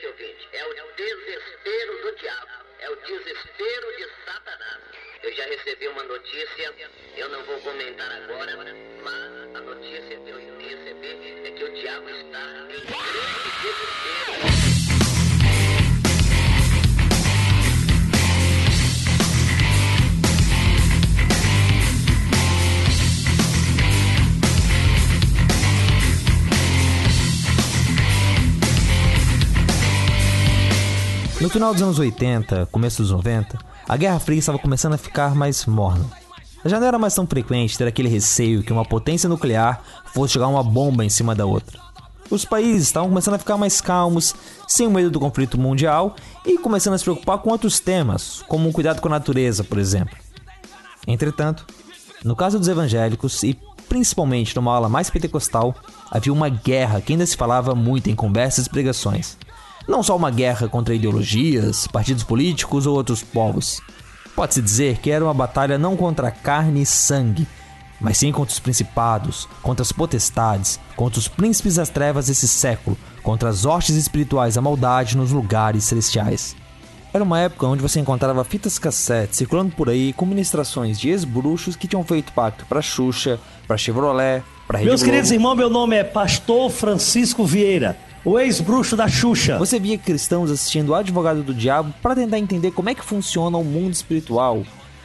Ouvinte. É o desespero do diabo. É o desespero de Satanás. Eu já recebi uma notícia, eu não vou comentar agora, mas a notícia que eu recebi é que o diabo está em grande desespero. No final dos anos 80, começo dos 90, a Guerra Fria estava começando a ficar mais morna. Já não era mais tão frequente ter aquele receio que uma potência nuclear fosse jogar uma bomba em cima da outra. Os países estavam começando a ficar mais calmos, sem o medo do conflito mundial e começando a se preocupar com outros temas, como o cuidado com a natureza, por exemplo. Entretanto, no caso dos evangélicos e principalmente numa aula mais pentecostal, havia uma guerra que ainda se falava muito em conversas e pregações. Não só uma guerra contra ideologias, partidos políticos ou outros povos. Pode-se dizer que era uma batalha não contra carne e sangue, mas sim contra os principados, contra as potestades, contra os príncipes das trevas desse século, contra as hostes espirituais da maldade nos lugares celestiais. Era uma época onde você encontrava fitas cassete circulando por aí com ministrações de ex-bruxos que tinham feito pacto para Xuxa, para Chevrolet, para Rede Meus Globo. queridos irmãos, meu nome é Pastor Francisco Vieira, o ex-bruxo da Xuxa. Você via cristãos assistindo o Advogado do Diabo para tentar entender como é que funciona o mundo espiritual.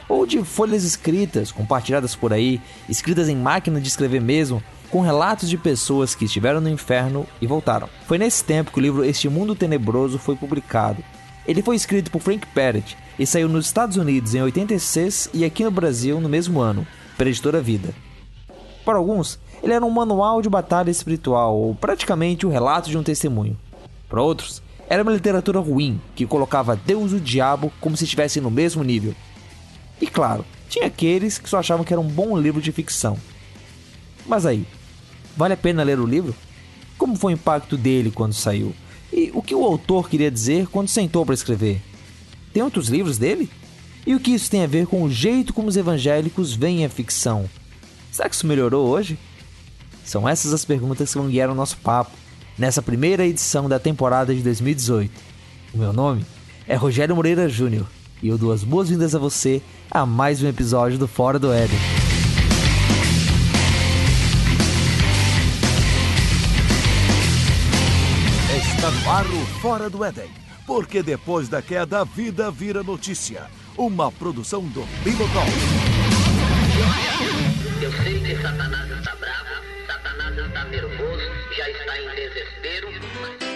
Ou de folhas escritas, compartilhadas por aí, escritas em máquina de escrever mesmo, com relatos de pessoas que estiveram no inferno e voltaram. Foi nesse tempo que o livro Este Mundo Tenebroso foi publicado. Ele foi escrito por Frank Perret e saiu nos Estados Unidos em 86 e aqui no Brasil no mesmo ano, pela editora Vida. Para alguns, ele era um manual de batalha espiritual, ou praticamente o relato de um testemunho. Para outros, era uma literatura ruim, que colocava Deus e o diabo como se estivessem no mesmo nível. E claro, tinha aqueles que só achavam que era um bom livro de ficção. Mas aí, vale a pena ler o livro? Como foi o impacto dele quando saiu? E o que o autor queria dizer quando sentou para escrever? Tem outros livros dele? E o que isso tem a ver com o jeito como os evangélicos veem a ficção? Será que isso melhorou hoje? São essas as perguntas que vão guiar o nosso papo nessa primeira edição da temporada de 2018. O meu nome é Rogério Moreira Júnior e eu dou as boas-vindas a você a mais um episódio do Fora do Éden. Está no ar o Fora do Éden, porque depois da queda a vida vira notícia. Uma produção do Bilotol. Eu sei que Satanás está bravo, Satanás está nervoso, já está em desespero, mas...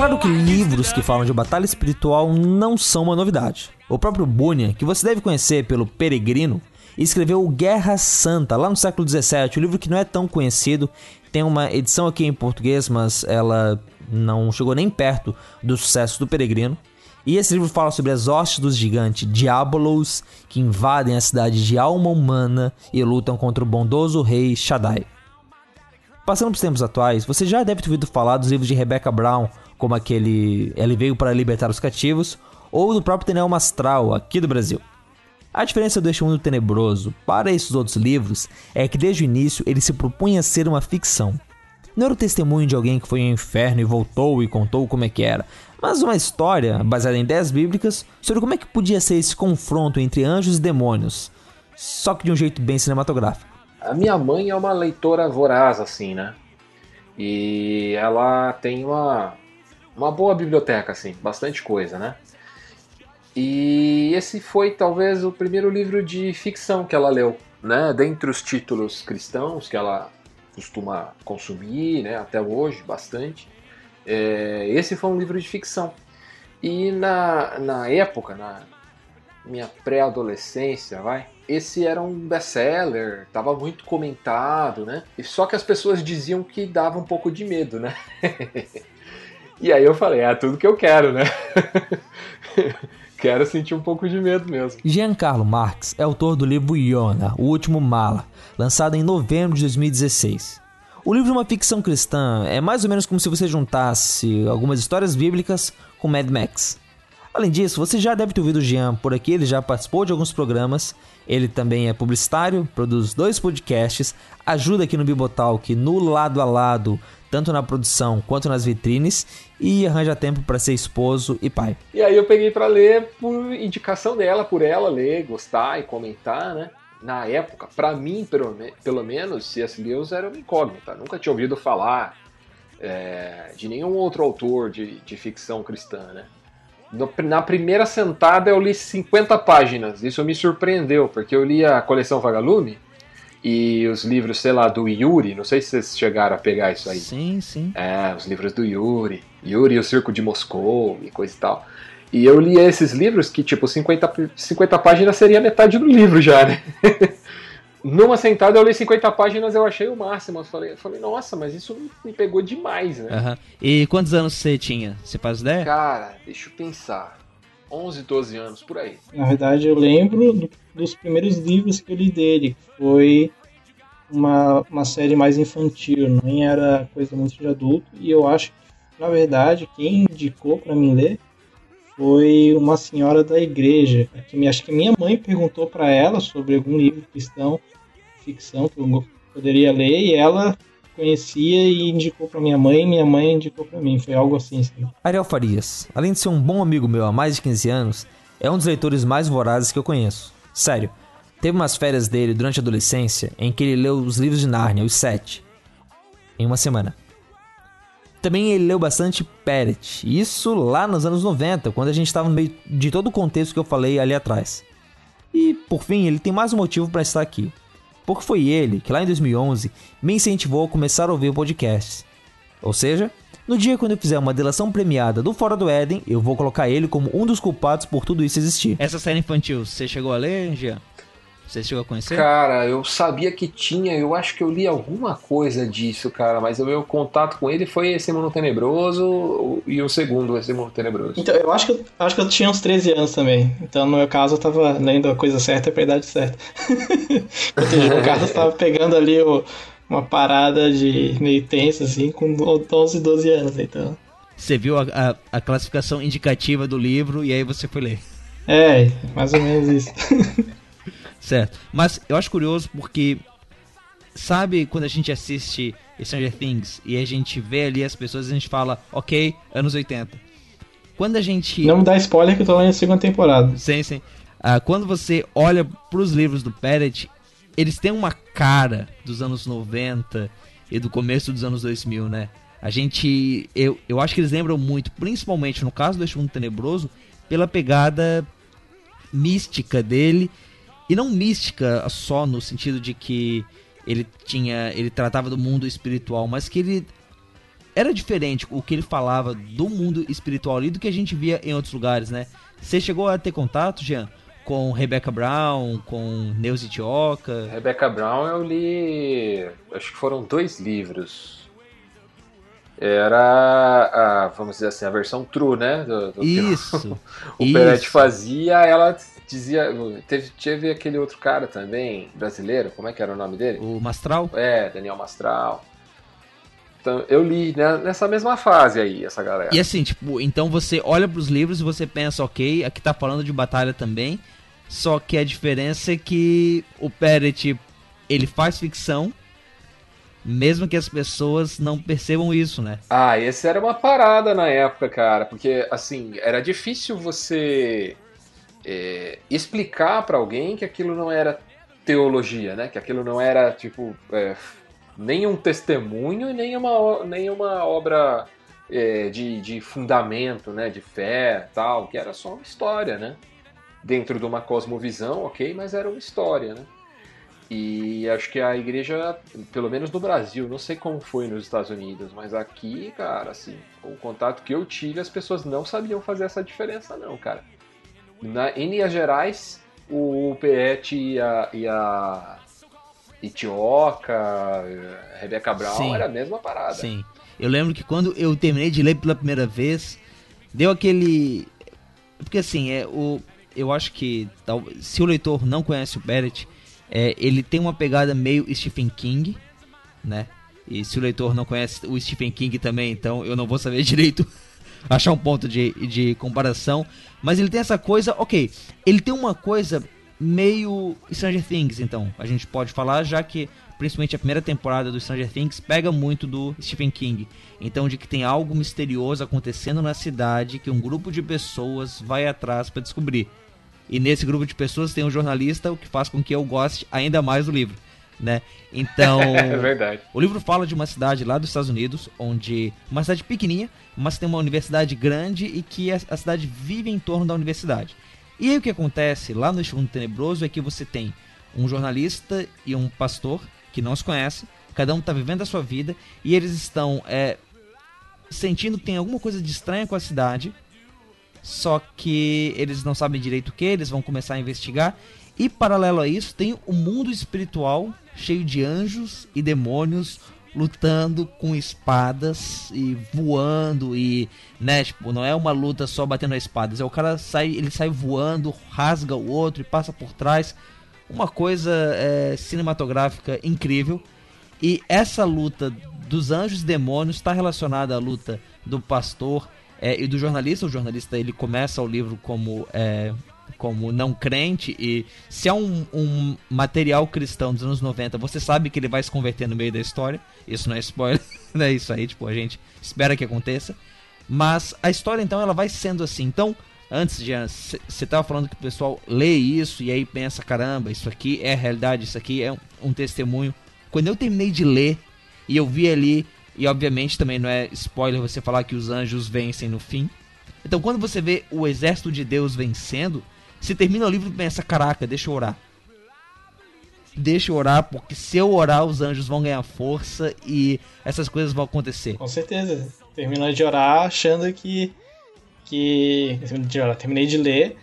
Claro que livros que falam de batalha espiritual não são uma novidade. O próprio Bunyan, que você deve conhecer pelo Peregrino, escreveu Guerra Santa, lá no século XVII, um livro que não é tão conhecido. Tem uma edição aqui em português, mas ela não chegou nem perto do sucesso do Peregrino. E esse livro fala sobre as hostes dos gigantes Diabolos, que invadem a cidade de alma humana e lutam contra o bondoso rei Shaddai. Passando para os tempos atuais, você já deve ter ouvido falar dos livros de Rebecca Brown, como aquele Ele Veio para Libertar os Cativos, ou do próprio Tenel Mastral, aqui do Brasil. A diferença deste mundo tenebroso para esses outros livros é que desde o início ele se propunha ser uma ficção. Não era o testemunho de alguém que foi ao inferno e voltou e contou como é que era, mas uma história baseada em ideias bíblicas sobre como é que podia ser esse confronto entre anjos e demônios, só que de um jeito bem cinematográfico. A minha mãe é uma leitora voraz, assim, né? E ela tem uma, uma boa biblioteca, assim, bastante coisa, né? E esse foi talvez o primeiro livro de ficção que ela leu, né? Dentre os títulos cristãos que ela costuma consumir, né? Até hoje, bastante. É, esse foi um livro de ficção. E na, na época, na minha pré-adolescência, vai, esse era um best-seller, tava muito comentado, né? E só que as pessoas diziam que dava um pouco de medo, né? e aí eu falei, é tudo que eu quero, né? quero sentir um pouco de medo mesmo. Giancarlo Marx é autor do livro Iona, O Último Mala, lançado em novembro de 2016. O livro é uma ficção cristã, é mais ou menos como se você juntasse algumas histórias bíblicas com Mad Max. Além disso, você já deve ter ouvido o Jean por aqui, ele já participou de alguns programas. Ele também é publicitário, produz dois podcasts, ajuda aqui no Bibotalk no lado a lado, tanto na produção quanto nas vitrines, e arranja tempo para ser esposo e pai. E aí eu peguei para ler por indicação dela, por ela ler, gostar e comentar, né? Na época, para mim, pelo, pelo menos, C.S. Lewis era uma incógnita. Nunca tinha ouvido falar é, de nenhum outro autor de, de ficção cristã, né? na primeira sentada eu li 50 páginas. Isso me surpreendeu, porque eu li a coleção Vagalume e os livros, sei lá, do Yuri. Não sei se vocês chegaram a pegar isso aí. Sim, sim. É, os livros do Yuri. Yuri e o Circo de Moscou e coisa e tal. E eu li esses livros que, tipo, 50, 50 páginas seria metade do livro já, né? Numa sentada eu li 50 páginas, eu achei o máximo. Eu falei, eu falei nossa, mas isso me pegou demais, né? Uhum. E quantos anos você tinha? Você faz ideia? Cara, deixa eu pensar. 11, 12 anos, por aí. Na verdade, eu lembro do, dos primeiros livros que eu li dele. Foi uma, uma série mais infantil, nem era coisa muito de adulto. E eu acho que, na verdade, quem indicou para mim ler foi uma senhora da igreja. Que acho que minha mãe perguntou para ela sobre algum livro cristão ficção que eu poderia ler e ela conhecia e indicou para minha mãe minha mãe indicou para mim. Foi algo assim. Ariel Farias, além de ser um bom amigo meu há mais de 15 anos, é um dos leitores mais vorazes que eu conheço. Sério, teve umas férias dele durante a adolescência em que ele leu os livros de Nárnia, os sete, em uma semana. Também ele leu bastante Peret, isso lá nos anos 90, quando a gente estava no meio de todo o contexto que eu falei ali atrás. E, por fim, ele tem mais um motivo para estar aqui porque foi ele que lá em 2011 me incentivou a começar a ouvir podcasts. Ou seja, no dia quando eu fizer uma delação premiada do Fora do Éden, eu vou colocar ele como um dos culpados por tudo isso existir. Essa série infantil, você chegou a ler, Jean? Você chegou a conhecer? Cara, eu sabia que tinha, eu acho que eu li alguma coisa disso, cara, mas o meu contato com ele foi esse mundo tenebroso e o segundo, esse mundo tenebroso. Então, eu acho que eu, acho que eu tinha uns 13 anos também. Então, no meu caso, eu tava lendo a coisa certa e a idade certa. Ou seja, o Carlos tava pegando ali o, uma parada de meio tensa, assim, com 11, 12 anos, então. Você viu a, a, a classificação indicativa do livro e aí você foi ler. É, mais ou menos isso. Certo. Mas eu acho curioso porque. Sabe quando a gente assiste Stranger Things e a gente vê ali as pessoas e a gente fala, ok, anos 80. Quando a gente. Não me dá spoiler que eu tô lá na segunda temporada. Sim, sim. Uh, quando você olha pros livros do Peret, eles têm uma cara dos anos 90 e do começo dos anos 2000, né? A gente. Eu, eu acho que eles lembram muito, principalmente no caso do Este Mundo Tenebroso, pela pegada mística dele e não mística só no sentido de que ele tinha. ele tratava do mundo espiritual, mas que ele era diferente o que ele falava do mundo espiritual ali do que a gente via em outros lugares, né? Você chegou a ter contato, Jean, com Rebecca Brown, com Neuza Tioca? Rebecca Brown eu li. acho que foram dois livros. Era a, vamos dizer assim, a versão true, né? Do, do isso. o, o Peretti fazia, ela dizia. Teve, teve aquele outro cara também, brasileiro, como é que era o nome dele? O Mastral? É, Daniel Mastral. Então, eu li né, nessa mesma fase aí, essa galera. E assim, tipo, então você olha pros livros e você pensa, ok, aqui tá falando de batalha também. Só que a diferença é que o Peret, ele faz ficção, mesmo que as pessoas não percebam isso, né? Ah, esse era uma parada na época, cara, porque assim, era difícil você é, explicar para alguém que aquilo não era teologia, né? Que aquilo não era tipo é, nem um testemunho nem uma, nem uma obra é, de, de fundamento, né? De fé, tal, que era só uma história, né? Dentro de uma cosmovisão, ok, mas era uma história, né? E acho que a igreja, pelo menos no Brasil, não sei como foi nos Estados Unidos, mas aqui, cara, assim, o contato que eu tive, as pessoas não sabiam fazer essa diferença, não, cara. Na, em Minas Gerais, o Pet e a, e a Itioca, Rebeca Brown, Sim. era a mesma parada. Sim. Eu lembro que quando eu terminei de ler pela primeira vez, deu aquele. Porque assim, é, o, eu acho que se o leitor não conhece o Barrett, é, ele tem uma pegada meio Stephen King, né? E se o leitor não conhece o Stephen King também, então eu não vou saber direito achar um ponto de, de comparação. Mas ele tem essa coisa, ok. Ele tem uma coisa meio Stranger Things, então. A gente pode falar, já que principalmente a primeira temporada do Stranger Things pega muito do Stephen King. Então, de que tem algo misterioso acontecendo na cidade que um grupo de pessoas vai atrás para descobrir. E nesse grupo de pessoas tem um jornalista, o que faz com que eu goste ainda mais do livro. Né? Então, é verdade. o livro fala de uma cidade lá dos Estados Unidos, onde uma cidade pequenininha, mas tem uma universidade grande e que a, a cidade vive em torno da universidade. E aí o que acontece lá no Fundo Tenebroso é que você tem um jornalista e um pastor que não se conhecem, cada um está vivendo a sua vida e eles estão é, sentindo que tem alguma coisa de estranha com a cidade, só que eles não sabem direito o que, eles vão começar a investigar. E paralelo a isso, tem o mundo espiritual cheio de anjos e demônios lutando com espadas e voando e, né, tipo, não é uma luta só batendo as espadas, é o cara sai, ele sai voando, rasga o outro e passa por trás. Uma coisa é, cinematográfica incrível. E essa luta dos anjos e demônios está relacionada à luta do pastor é, e do jornalista. O jornalista ele começa o livro como é, como não crente e se é um, um, material cristão dos anos 90, você sabe que ele vai se converter no meio da história. Isso não é spoiler, é Isso aí, tipo, a gente espera que aconteça. Mas a história então ela vai sendo assim. Então, antes de você tava falando que o pessoal lê isso e aí pensa, caramba, isso aqui é realidade, isso aqui é um, um testemunho. Quando eu terminei de ler e eu vi ali e obviamente também não é spoiler você falar que os anjos vencem no fim. Então quando você vê o exército de Deus vencendo, você termina o livro e pensa, caraca, deixa eu orar. Deixa eu orar, porque se eu orar, os anjos vão ganhar força e essas coisas vão acontecer. Com certeza. Terminou de orar achando que. que. De orar, terminei de ler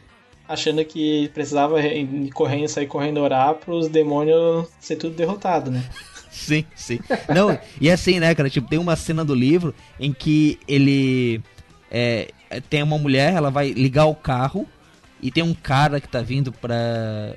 achando que precisava ir correndo, sair correndo orar para os demônios ser tudo derrotado, né? sim, sim. Não, e é assim, né, cara? Tipo, tem uma cena do livro em que ele é, tem uma mulher, ela vai ligar o carro e tem um cara que tá vindo pra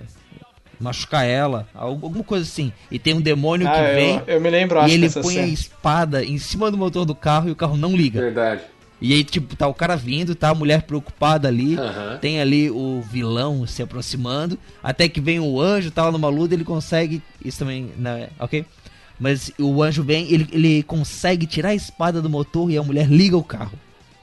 machucar ela, alguma coisa assim. E tem um demônio ah, que vem. Eu, eu me lembro, E ele põe cena. a espada em cima do motor do carro e o carro não liga. Verdade. E aí, tipo, tá o cara vindo, tá a mulher preocupada ali, uhum. tem ali o vilão se aproximando, até que vem o anjo, tá lá numa luta, ele consegue. Isso também, né? Ok? Mas o anjo vem, ele, ele consegue tirar a espada do motor e a mulher liga o carro.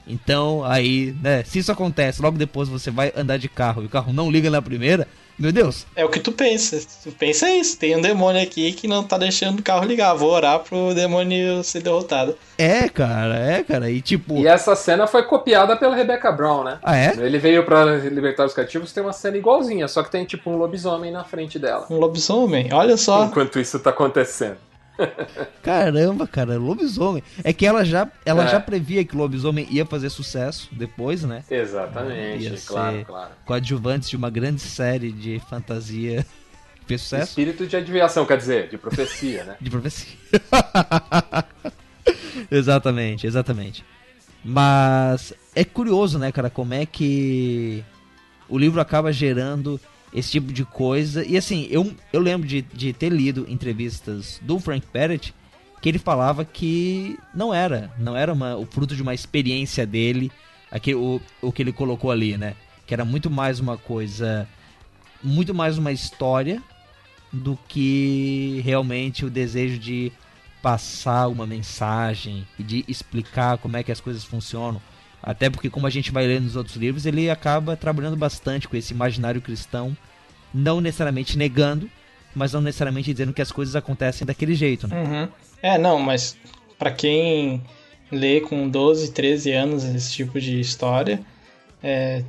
Então, aí, né, se isso acontece, logo depois você vai andar de carro e o carro não liga na primeira, meu Deus. É o que tu pensa. Tu pensa isso. Tem um demônio aqui que não tá deixando o carro ligar. Vou orar pro demônio ser derrotado. É, cara, é, cara. E tipo. E essa cena foi copiada pela Rebecca Brown, né? Ah, é? Ele veio pra libertar os cativos, tem uma cena igualzinha, só que tem tipo um lobisomem na frente dela. Um lobisomem? Olha só. Enquanto isso tá acontecendo. Caramba, cara, lobisomem. É que ela já, ela é. já previa que o lobisomem ia fazer sucesso depois, né? Exatamente, ia claro, claro. Coadjuvantes de uma grande série de fantasia fez sucesso. Espírito de adivinhação, quer dizer, de profecia, né? de profecia. exatamente, exatamente. Mas é curioso, né, cara, como é que o livro acaba gerando esse tipo de coisa. E assim, eu, eu lembro de, de ter lido entrevistas do Frank Perret que ele falava que não era, não era uma, o fruto de uma experiência dele, aqui, o, o que ele colocou ali, né? Que era muito mais uma coisa, muito mais uma história do que realmente o desejo de passar uma mensagem e de explicar como é que as coisas funcionam. Até porque, como a gente vai ler nos outros livros, ele acaba trabalhando bastante com esse imaginário cristão, não necessariamente negando, mas não necessariamente dizendo que as coisas acontecem daquele jeito, né? Uhum. É, não, mas para quem lê com 12, 13 anos esse tipo de história, é,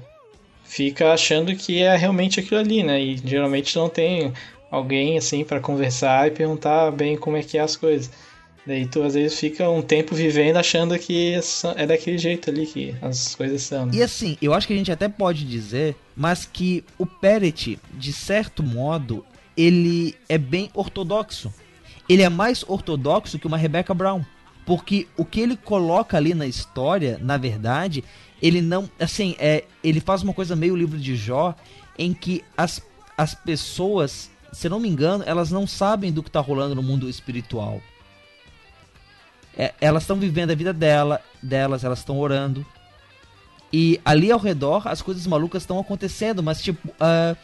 fica achando que é realmente aquilo ali, né? E geralmente não tem alguém assim para conversar e perguntar bem como é que é as coisas. Daí tu às vezes fica um tempo vivendo achando que é daquele jeito ali que as coisas são. Né? E assim, eu acho que a gente até pode dizer, mas que o Peret, de certo modo, ele é bem ortodoxo. Ele é mais ortodoxo que uma Rebecca Brown. Porque o que ele coloca ali na história, na verdade, ele não. Assim, é, ele faz uma coisa meio livro de Jó, em que as, as pessoas, se não me engano, elas não sabem do que está rolando no mundo espiritual é, elas estão vivendo a vida dela, delas, elas estão orando. E ali ao redor as coisas malucas estão acontecendo, mas tipo, uh,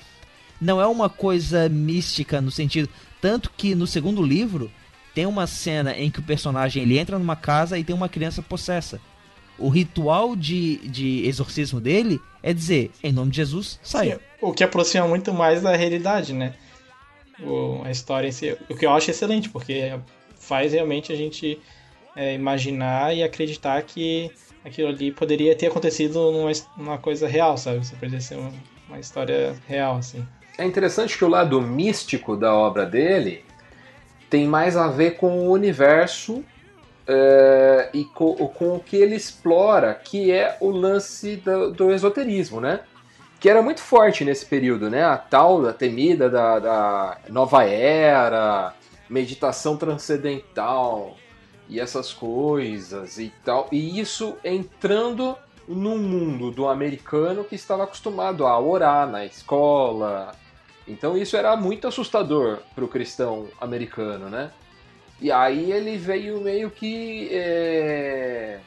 não é uma coisa mística no sentido. Tanto que no segundo livro tem uma cena em que o personagem ele entra numa casa e tem uma criança possessa. O ritual de, de exorcismo dele é dizer, em nome de Jesus, saia. O que aproxima muito mais da realidade, né? O, a história em si. O que eu acho excelente, porque faz realmente a gente é, imaginar e acreditar que aquilo ali poderia ter acontecido numa, numa coisa real, sabe? Isso poderia ser uma, uma história real, assim. É interessante que o lado místico da obra dele tem mais a ver com o universo uh, e com, com, o que ele explora, que é o lance do, do, esoterismo, né? Que era muito forte nesse período, né? A tal, da temida da, da nova era, meditação transcendental e essas coisas e tal. E isso entrando no mundo do americano que estava acostumado a orar na escola. Então isso era muito assustador para o cristão americano, né? E aí ele veio meio que é,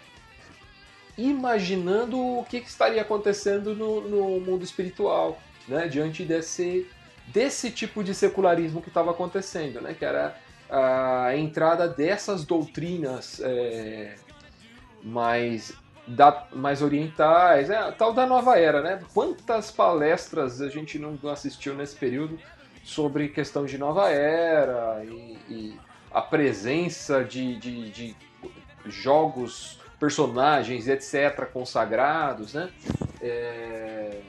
imaginando o que, que, estaria acontecendo no, no mundo espiritual, né? Diante desse, desse tipo de secularismo que estava acontecendo, né? Que era a entrada dessas doutrinas é, mais, da, mais orientais, é, tal da nova era, né? Quantas palestras a gente não assistiu nesse período sobre questão de nova era e, e a presença de, de, de, jogos, personagens, etc., consagrados, né? É,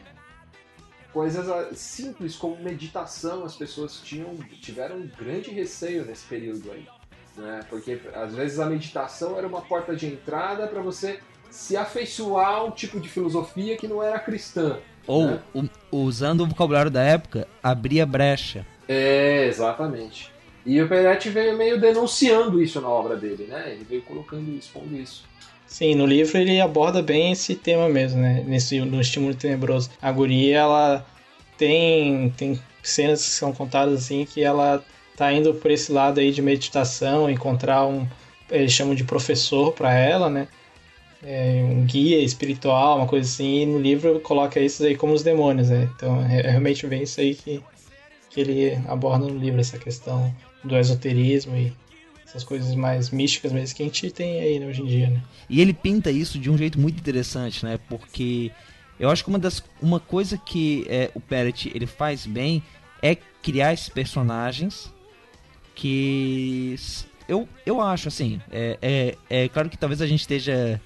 coisas ah, simples como meditação as pessoas tinham tiveram um grande receio nesse período aí né? Porque às vezes a meditação era uma porta de entrada para você se afeiçoar a um tipo de filosofia que não era cristã ou né? usando o vocabulário da época abria brecha. É exatamente. E o Peretti veio meio denunciando isso na obra dele né? Ele veio colocando expondo isso Sim, no livro ele aborda bem esse tema mesmo, né? Nesse, no Estímulo Tenebroso. A guria, ela tem, tem cenas que são contadas assim que ela tá indo por esse lado aí de meditação, encontrar um, eles chamam de professor para ela, né? É, um guia espiritual, uma coisa assim, e no livro coloca isso aí como os demônios, né? Então é, é realmente bem isso aí que, que ele aborda no livro, essa questão do esoterismo e essas coisas mais místicas mesmo que a gente tem aí né, hoje em dia, né? E ele pinta isso de um jeito muito interessante, né? Porque eu acho que uma das uma coisa que é, o Peret ele faz bem é criar esses personagens que eu, eu acho assim, é, é, é claro que talvez a gente esteja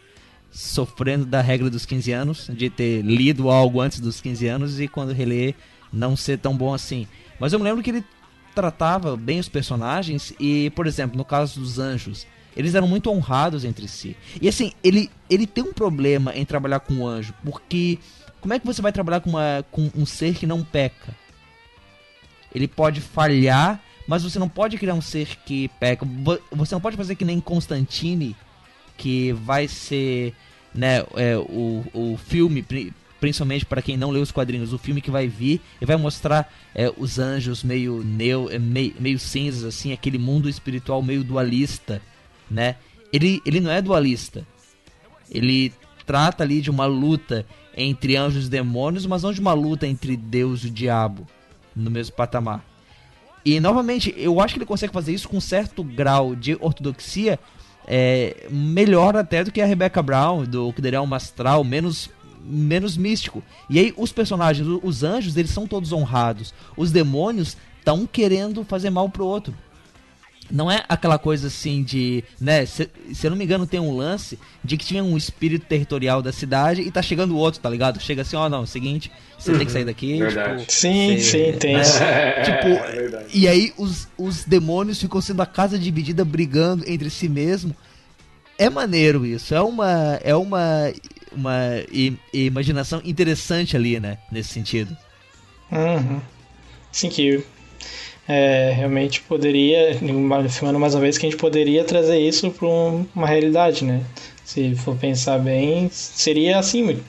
sofrendo da regra dos 15 anos, de ter lido algo antes dos 15 anos e quando reler não ser tão bom assim. Mas eu me lembro que ele tratava bem os personagens e, por exemplo, no caso dos anjos, eles eram muito honrados entre si. E assim, ele, ele tem um problema em trabalhar com o anjo, porque como é que você vai trabalhar com, uma, com um ser que não peca? Ele pode falhar, mas você não pode criar um ser que peca. Você não pode fazer que nem Constantine, que vai ser né, é, o, o filme principalmente para quem não leu os quadrinhos, o filme que vai vir e vai mostrar é, os anjos meio neo, é, meio, meio cinzas, assim, aquele mundo espiritual meio dualista, né? Ele, ele não é dualista. Ele trata ali de uma luta entre anjos e demônios, mas não de uma luta entre Deus e o diabo no mesmo patamar. E novamente, eu acho que ele consegue fazer isso com um certo grau de ortodoxia é, melhor até do que a Rebecca Brown, do que um Mastral, menos menos místico. E aí os personagens, os anjos, eles são todos honrados. Os demônios estão querendo fazer mal pro outro. Não é aquela coisa assim de, né, se, se eu não me engano tem um lance de que tinha um espírito territorial da cidade e tá chegando o outro, tá ligado? Chega assim, ó, oh, não, é o seguinte, você uhum, tem que sair daqui. Tipo, sim, sim, tem. Né? tipo, é e aí os, os demônios ficam sendo a casa dividida brigando entre si mesmo. É maneiro isso, é uma é uma uma imaginação interessante ali, né? Nesse sentido. Uhum. Sim, que é, realmente poderia, afirmando mais uma vez, que a gente poderia trazer isso para uma realidade, né? Se for pensar bem, seria assim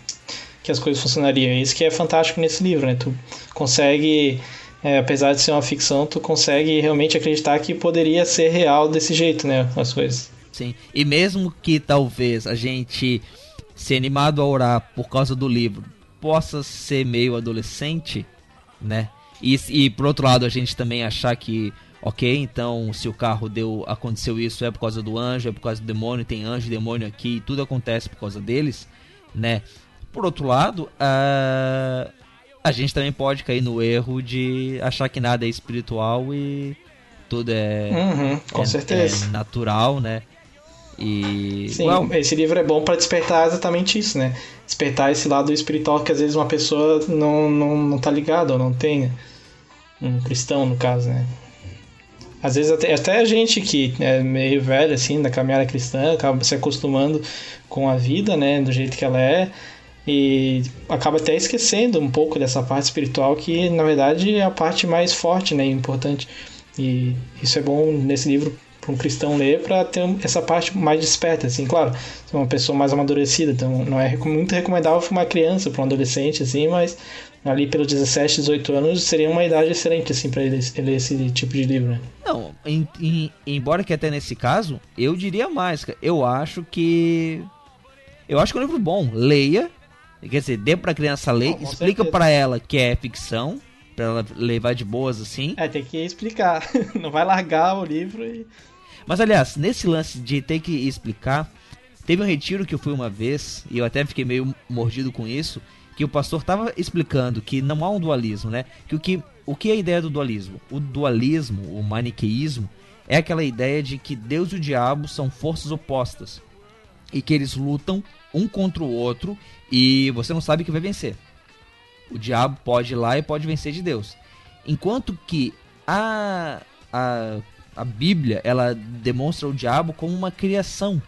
que as coisas funcionariam. É isso que é fantástico nesse livro, né? Tu consegue, é, apesar de ser uma ficção, tu consegue realmente acreditar que poderia ser real desse jeito, né? As coisas. Sim. E mesmo que talvez a gente se animado a orar por causa do livro possa ser meio adolescente, né? E, e por outro lado a gente também achar que ok, então se o carro deu aconteceu isso é por causa do anjo, é por causa do demônio, tem anjo e demônio aqui, tudo acontece por causa deles, né? Por outro lado, uh, a gente também pode cair no erro de achar que nada é espiritual e tudo é, uhum, com é, certeza. é natural, né? E Sim, esse livro é bom para despertar exatamente isso, né? Despertar esse lado espiritual que às vezes uma pessoa não, não, não tá ligada ou não tem. Um cristão, no caso, né? Às vezes até, até a gente que é meio velho, assim, da caminhada cristã, acaba se acostumando com a vida, né? Do jeito que ela é. E acaba até esquecendo um pouco dessa parte espiritual que, na verdade, é a parte mais forte, né? E importante. E isso é bom nesse livro para um cristão ler para ter essa parte mais desperta, assim, claro, ser uma pessoa mais amadurecida, então não é muito recomendável para uma criança, para um adolescente, assim, mas ali pelos 17, 18 anos seria uma idade excelente, assim, para ler, ler esse tipo de livro, né? Não, em, em, embora que até nesse caso, eu diria mais, eu acho que eu acho que é um livro bom, leia, quer dizer, dê para criança ler, explica para ela que é ficção, para ela levar de boas assim. É, tem que explicar. Não vai largar o livro e mas aliás, nesse lance de ter que explicar, teve um retiro que eu fui uma vez, e eu até fiquei meio mordido com isso, que o pastor estava explicando que não há um dualismo, né? Que o que, o que é a ideia do dualismo? O dualismo, o maniqueísmo, é aquela ideia de que Deus e o diabo são forças opostas e que eles lutam um contra o outro e você não sabe que vai vencer. O diabo pode ir lá e pode vencer de Deus. Enquanto que a, a a Bíblia ela demonstra o diabo como uma criação,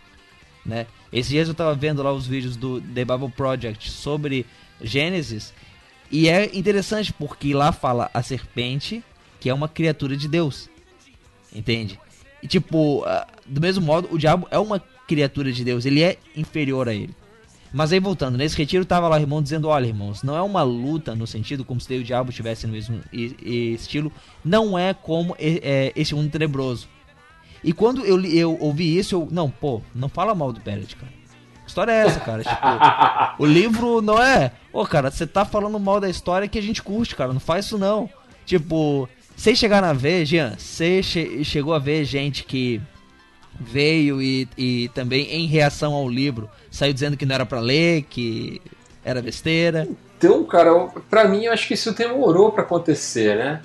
né? Esses dias eu estava vendo lá os vídeos do The Bible Project sobre Gênesis e é interessante porque lá fala a serpente que é uma criatura de Deus, entende? E tipo, do mesmo modo, o diabo é uma criatura de Deus, ele é inferior a ele. Mas aí voltando, nesse retiro tava lá o irmão dizendo, olha irmãos, não é uma luta no sentido como se o diabo estivesse no mesmo estilo, não é como é, esse mundo tenebroso. E quando eu, eu ouvi isso, eu, não, pô, não fala mal do Barrett, cara. Que história é essa, cara? Tipo, o livro não é, ô oh, cara, você tá falando mal da história que a gente curte, cara, não faz isso não. Tipo, vocês chegaram a ver, Jean, você che chegou a ver gente que veio e, e também em reação ao livro saiu dizendo que não era para ler, que era besteira. Então, cara, para mim eu acho que isso demorou para acontecer, né?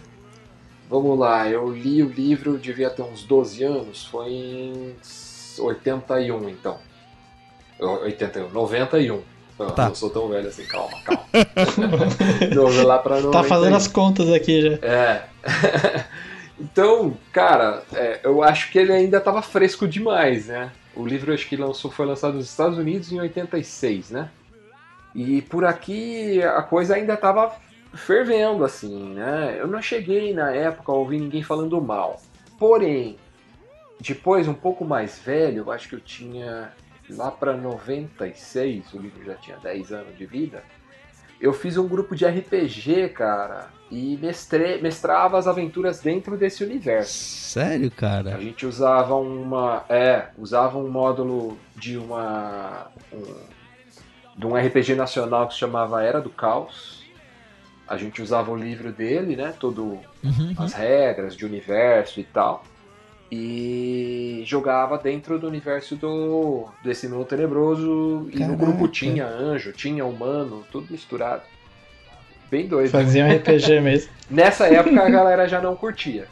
Vamos lá, eu li o livro, devia ter uns 12 anos, foi em 81 então. 81, 91. Não, tá. não sou tão velho assim, calma, calma. não, lá pra Tá fazendo as contas aqui já. É. Então, cara, é, eu acho que ele ainda estava fresco demais, né? O livro acho que lançou, foi lançado nos Estados Unidos em 86, né? E por aqui a coisa ainda estava fervendo, assim, né? Eu não cheguei na época a ouvir ninguém falando mal. Porém, depois, um pouco mais velho, eu acho que eu tinha lá para 96, o livro já tinha 10 anos de vida. Eu fiz um grupo de RPG, cara, e mestre, mestrava as aventuras dentro desse universo. Sério, cara? A gente usava uma. É, usava um módulo de uma. Um, de um RPG nacional que se chamava Era do Caos. A gente usava o livro dele, né? Todo uhum, uhum. as regras de universo e tal. E jogava dentro do universo do desse mundo tenebroso. Caraca. E no grupo tinha anjo, tinha humano, tudo misturado. Bem doido. Fazia um RPG mesmo. Nessa época a galera já não curtia.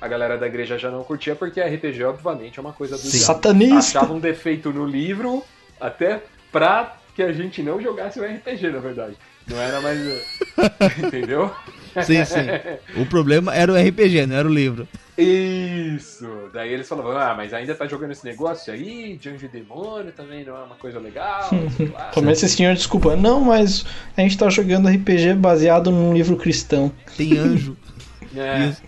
A galera da igreja já não curtia porque RPG, obviamente, é uma coisa do Satanista! Achava um defeito no livro até pra que a gente não jogasse o RPG, na verdade. Não era mais. Entendeu? Sim, sim. O problema era o RPG, não era o livro. Isso! Daí eles falavam, ah, mas ainda tá jogando esse negócio aí, de anjo e demônio também não é uma coisa legal. Como esses tinham desculpa, não, mas a gente tá jogando RPG baseado num livro cristão. Tem anjo. É. E, os,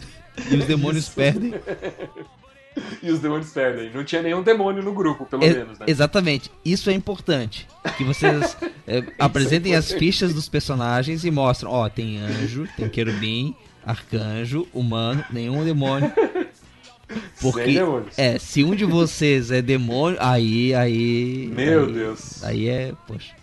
e os demônios Isso. perdem. e os demônios perdem. Não tinha nenhum demônio no grupo, pelo é, menos, né? Exatamente. Isso é importante. Que vocês é, apresentem é as fichas dos personagens e mostram, ó, tem anjo, tem querubim, arcanjo, humano, nenhum demônio. Porque, é, se um de vocês é demônio, aí, aí... Meu aí, Deus. Aí é, poxa,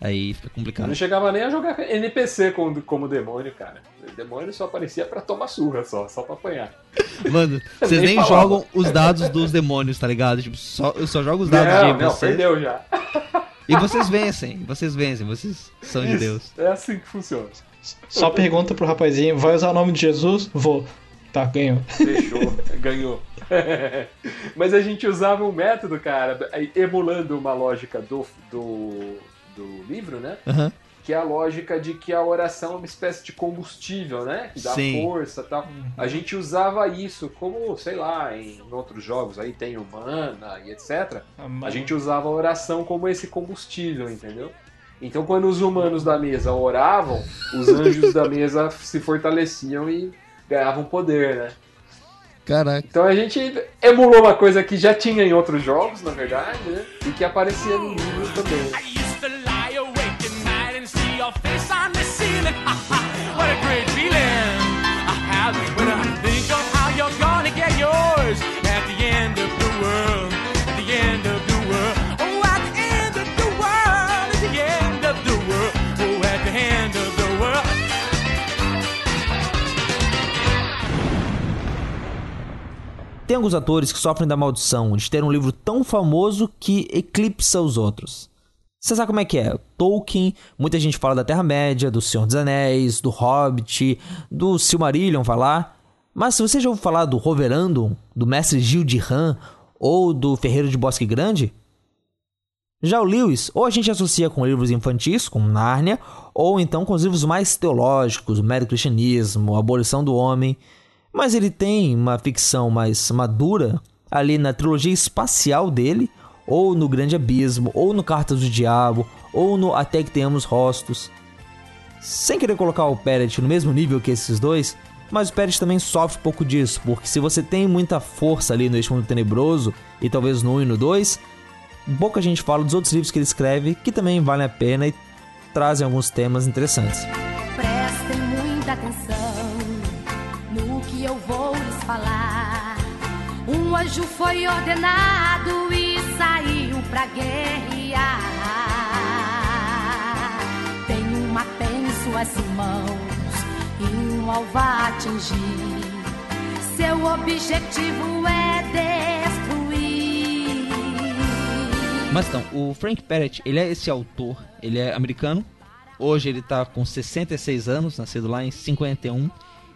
aí fica Eu complicado. não chegava nem a jogar NPC como, como demônio, cara. O demônio só aparecia pra tomar surra, só, só pra apanhar. Mano, vocês Nem nem jogam os dados dos demônios, tá ligado? Tipo, só, eu só jogo os dados Não, de não, vocês. perdeu já. E vocês vencem, vocês vencem, vocês são de Isso, Deus. É assim que funciona. Só pergunta pro rapazinho, vai usar o nome de Jesus? Vou. Tá, ganhou. Fechou, ganhou. Mas a gente usava um método, cara, emulando uma lógica do, do, do livro, né? Aham. Que é a lógica de que a oração é uma espécie de combustível, né? Que dá Sim. força e tal. A gente usava isso como, sei lá, em outros jogos aí tem o mana e etc. A gente usava a oração como esse combustível, entendeu? Então, quando os humanos da mesa oravam, os anjos da mesa se fortaleciam e ganhavam poder, né? Caraca. Então a gente emulou uma coisa que já tinha em outros jogos, na verdade, né? E que aparecia no livro também. Tem alguns atores que sofrem da maldição de ter um livro tão famoso que eclipsa os outros. Você sabe como é que é? Tolkien, muita gente fala da Terra-média, do Senhor dos Anéis, do Hobbit, do Silmarillion, vai lá. Mas se você já ouviu falar do Roverandum, do Mestre Gil de Ram ou do Ferreiro de Bosque Grande, já o Lewis, ou a gente associa com livros infantis, como Nárnia, ou então com os livros mais teológicos, o mero cristianismo, a abolição do homem. Mas ele tem uma ficção mais madura ali na trilogia espacial dele, ou no Grande Abismo, ou no Cartas do Diabo, ou no Até que Tenhamos Rostos. Sem querer colocar o Peret no mesmo nível que esses dois, mas o Peret também sofre um pouco disso, porque se você tem muita força ali no Este Mundo Tenebroso, e talvez no 1 e no 2, pouca gente fala dos outros livros que ele escreve, que também valem a pena e trazem alguns temas interessantes. Prestem muita atenção anjo foi ordenado e saiu pra guerrear. Tem uma pena em suas mãos e um alvo a atingir. Seu objetivo é destruir. Mas então, o Frank Peret, ele é esse autor, ele é americano. Hoje ele tá com 66 anos, nascido lá em 51.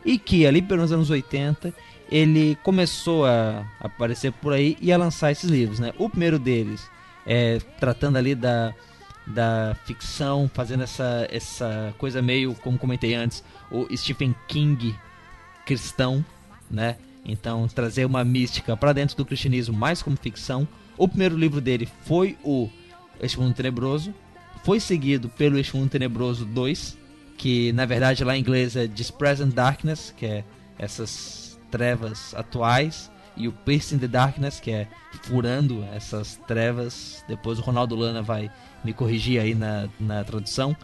E que ali pelos anos 80 ele começou a aparecer por aí e a lançar esses livros, né? O primeiro deles é tratando ali da, da ficção, fazendo essa, essa coisa meio, como comentei antes, o Stephen King cristão, né? Então trazer uma mística para dentro do cristianismo mais como ficção. O primeiro livro dele foi o Este Mundo Tenebroso, foi seguido pelo Este Mundo Tenebroso 2, que na verdade lá em inglês é This Darkness, que é essas trevas atuais, e o Piercing the Darkness, que é furando essas trevas. Depois o Ronaldo Lana vai me corrigir aí na, na tradução.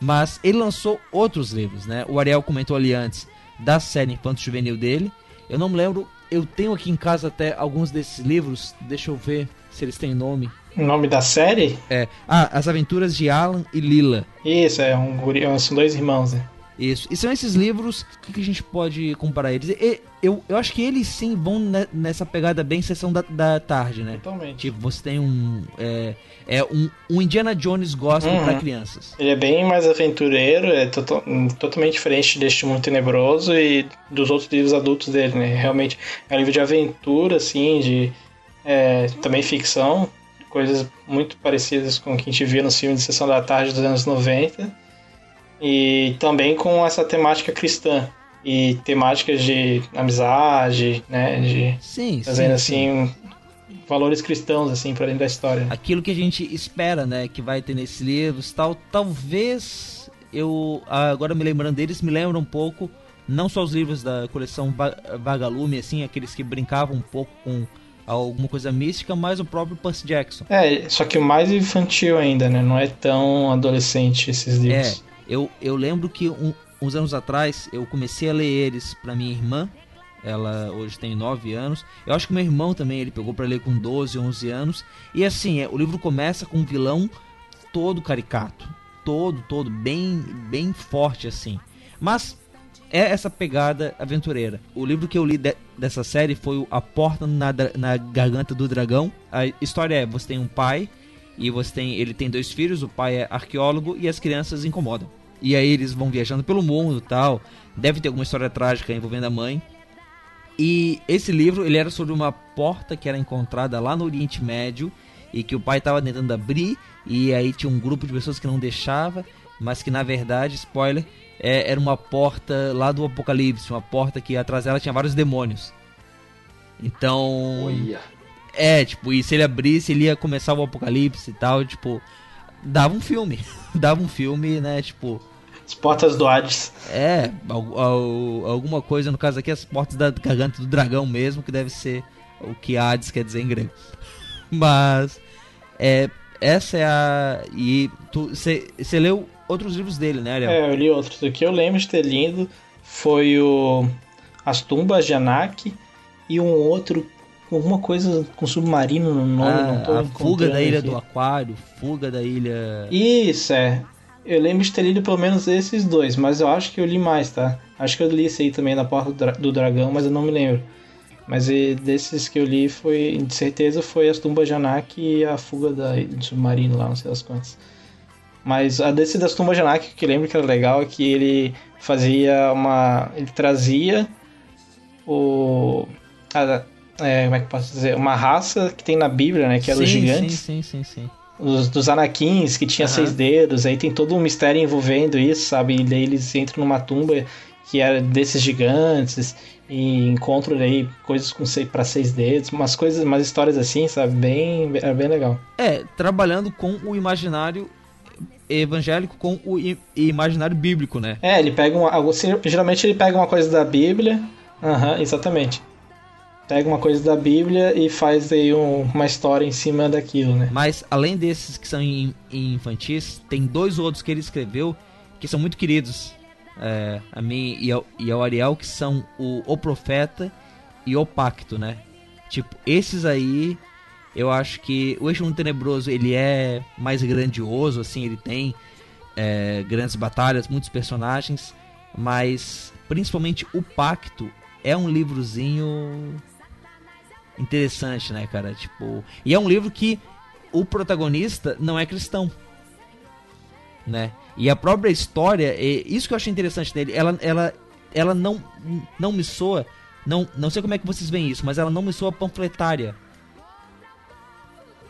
Mas ele lançou outros livros, né? O Ariel comentou ali antes da série Infanto Juvenil dele. Eu não me lembro, eu tenho aqui em casa até alguns desses livros, deixa eu ver se eles têm nome. O nome da série? É, ah, As Aventuras de Alan e Lila. Isso, é um são dois irmãos, né? Isso. E são esses livros o que a gente pode comparar eles. E, eu, eu acho que eles sim vão ne- nessa pegada bem sessão da, da tarde, né? Totalmente. Tipo, você tem um. É, é um, um Indiana Jones gospel Uhum. pra crianças. Ele é bem mais aventureiro, é to- totalmente diferente deste mundo tenebroso e dos outros livros adultos dele, né? Realmente é um livro de aventura, assim, de é, também ficção, coisas muito parecidas com o que a gente via nos filmes de Sessão da Tarde dos anos 90 e também com essa temática cristã e temáticas de amizade, né? De Sim, trazendo sim, sim. assim valores cristãos assim para dentro da história. Aquilo que a gente espera, né? Que vai ter nesses livros tal. Talvez eu. Agora me lembrando deles, me lembra um pouco. Não só os livros da coleção Va- Vagalume, assim, aqueles que brincavam um pouco com alguma coisa mística, mas o próprio Percy Jackson. É, só que o mais infantil ainda, né? Não é tão adolescente esses É, livros. Eu, eu lembro que um- uns anos atrás eu comecei a ler eles pra minha irmã Ela hoje tem 9 anos. Eu acho que meu irmão também, ele pegou pra ler com 12, 11 anos. E assim, é, o livro começa com um vilão todo caricato. Todo, todo, bem, bem forte assim. Mas é essa pegada aventureira. O livro que eu li de- dessa série foi A Porta na, na Garganta do Dragão. A história é: você tem um pai e você tem, ele tem dois filhos. O pai é arqueólogo e as crianças incomodam. E aí eles vão viajando pelo mundo, tal. Deve ter alguma história trágica envolvendo a mãe. E esse livro ele era sobre uma porta que era encontrada lá no Oriente Médio e que o pai estava tentando abrir e aí tinha um grupo de pessoas que não deixava, mas que na verdade, spoiler, é- era uma porta lá do Apocalipse, uma porta que atrás dela tinha vários demônios. Então, Olha. é, tipo, e se ele abrisse, ele ia começar o Apocalipse e tal, tipo, dava um filme, dava um filme, né, tipo, As portas do Hades. é, al- al- alguma coisa, no caso aqui, as portas da garganta do dragão mesmo, que deve ser o que Hades quer dizer em grego. Mas, é, essa é a. E você leu outros livros dele, né, Ariel? É, eu li outros. O que eu lembro de ter lido foi o As Tumbas de Anak e um outro, alguma coisa com submarino no nome, não tô Ah, a, fuga da ilha aqui. do aquário, fuga da ilha. Isso, é. Eu lembro de ter lido pelo menos esses dois, mas eu acho que eu li mais, tá? Acho que eu li esse aí também na Porta do, Dra- do Dragão, mas eu não me lembro. Mas e, desses que eu li, foi, de certeza foi As Tumbas de Anak e a Fuga da, do Submarino lá, não sei as quantas. Mas a desse das Tumbas de Anak, que eu lembro que era legal, é que ele fazia uma... Ele trazia o... a- é, como é que eu posso dizer? Uma raça que tem na Bíblia, né? Que eram os sim, gigantes Sim, sim, sim, sim. Os, dos Anakins, que tinha Aham. seis dedos, aí tem todo um mistério envolvendo isso, sabe? E daí eles entram numa tumba que era desses gigantes e encontram aí coisas com seis, para seis dedos, umas coisas, umas histórias assim, sabe? Bem, era bem legal. É, trabalhando com o imaginário evangélico com o imaginário bíblico, né? É, ele pega uma, algo- geralmente ele pega uma coisa da Bíblia, aham, exatamente. Pega uma coisa da Bíblia e faz aí um- uma história em cima daquilo, né? Mas além desses que são em infantis, tem dois outros que ele escreveu que são muito queridos. É, a mim e ao, e ao Ariel, que são o, o Profeta e o Pacto, né? Tipo, esses aí, eu acho que o Eixo Mundo Tenebroso, ele é mais grandioso, assim, ele tem é, grandes batalhas, muitos personagens, mas principalmente o Pacto é um livrozinho interessante, né, cara? Tipo, e é um livro que o protagonista não é cristão, né? E a própria história, isso que eu achei interessante dele, ela, ela, ela não, não me soa, não, não sei como é que vocês veem isso, mas ela não me soa panfletária.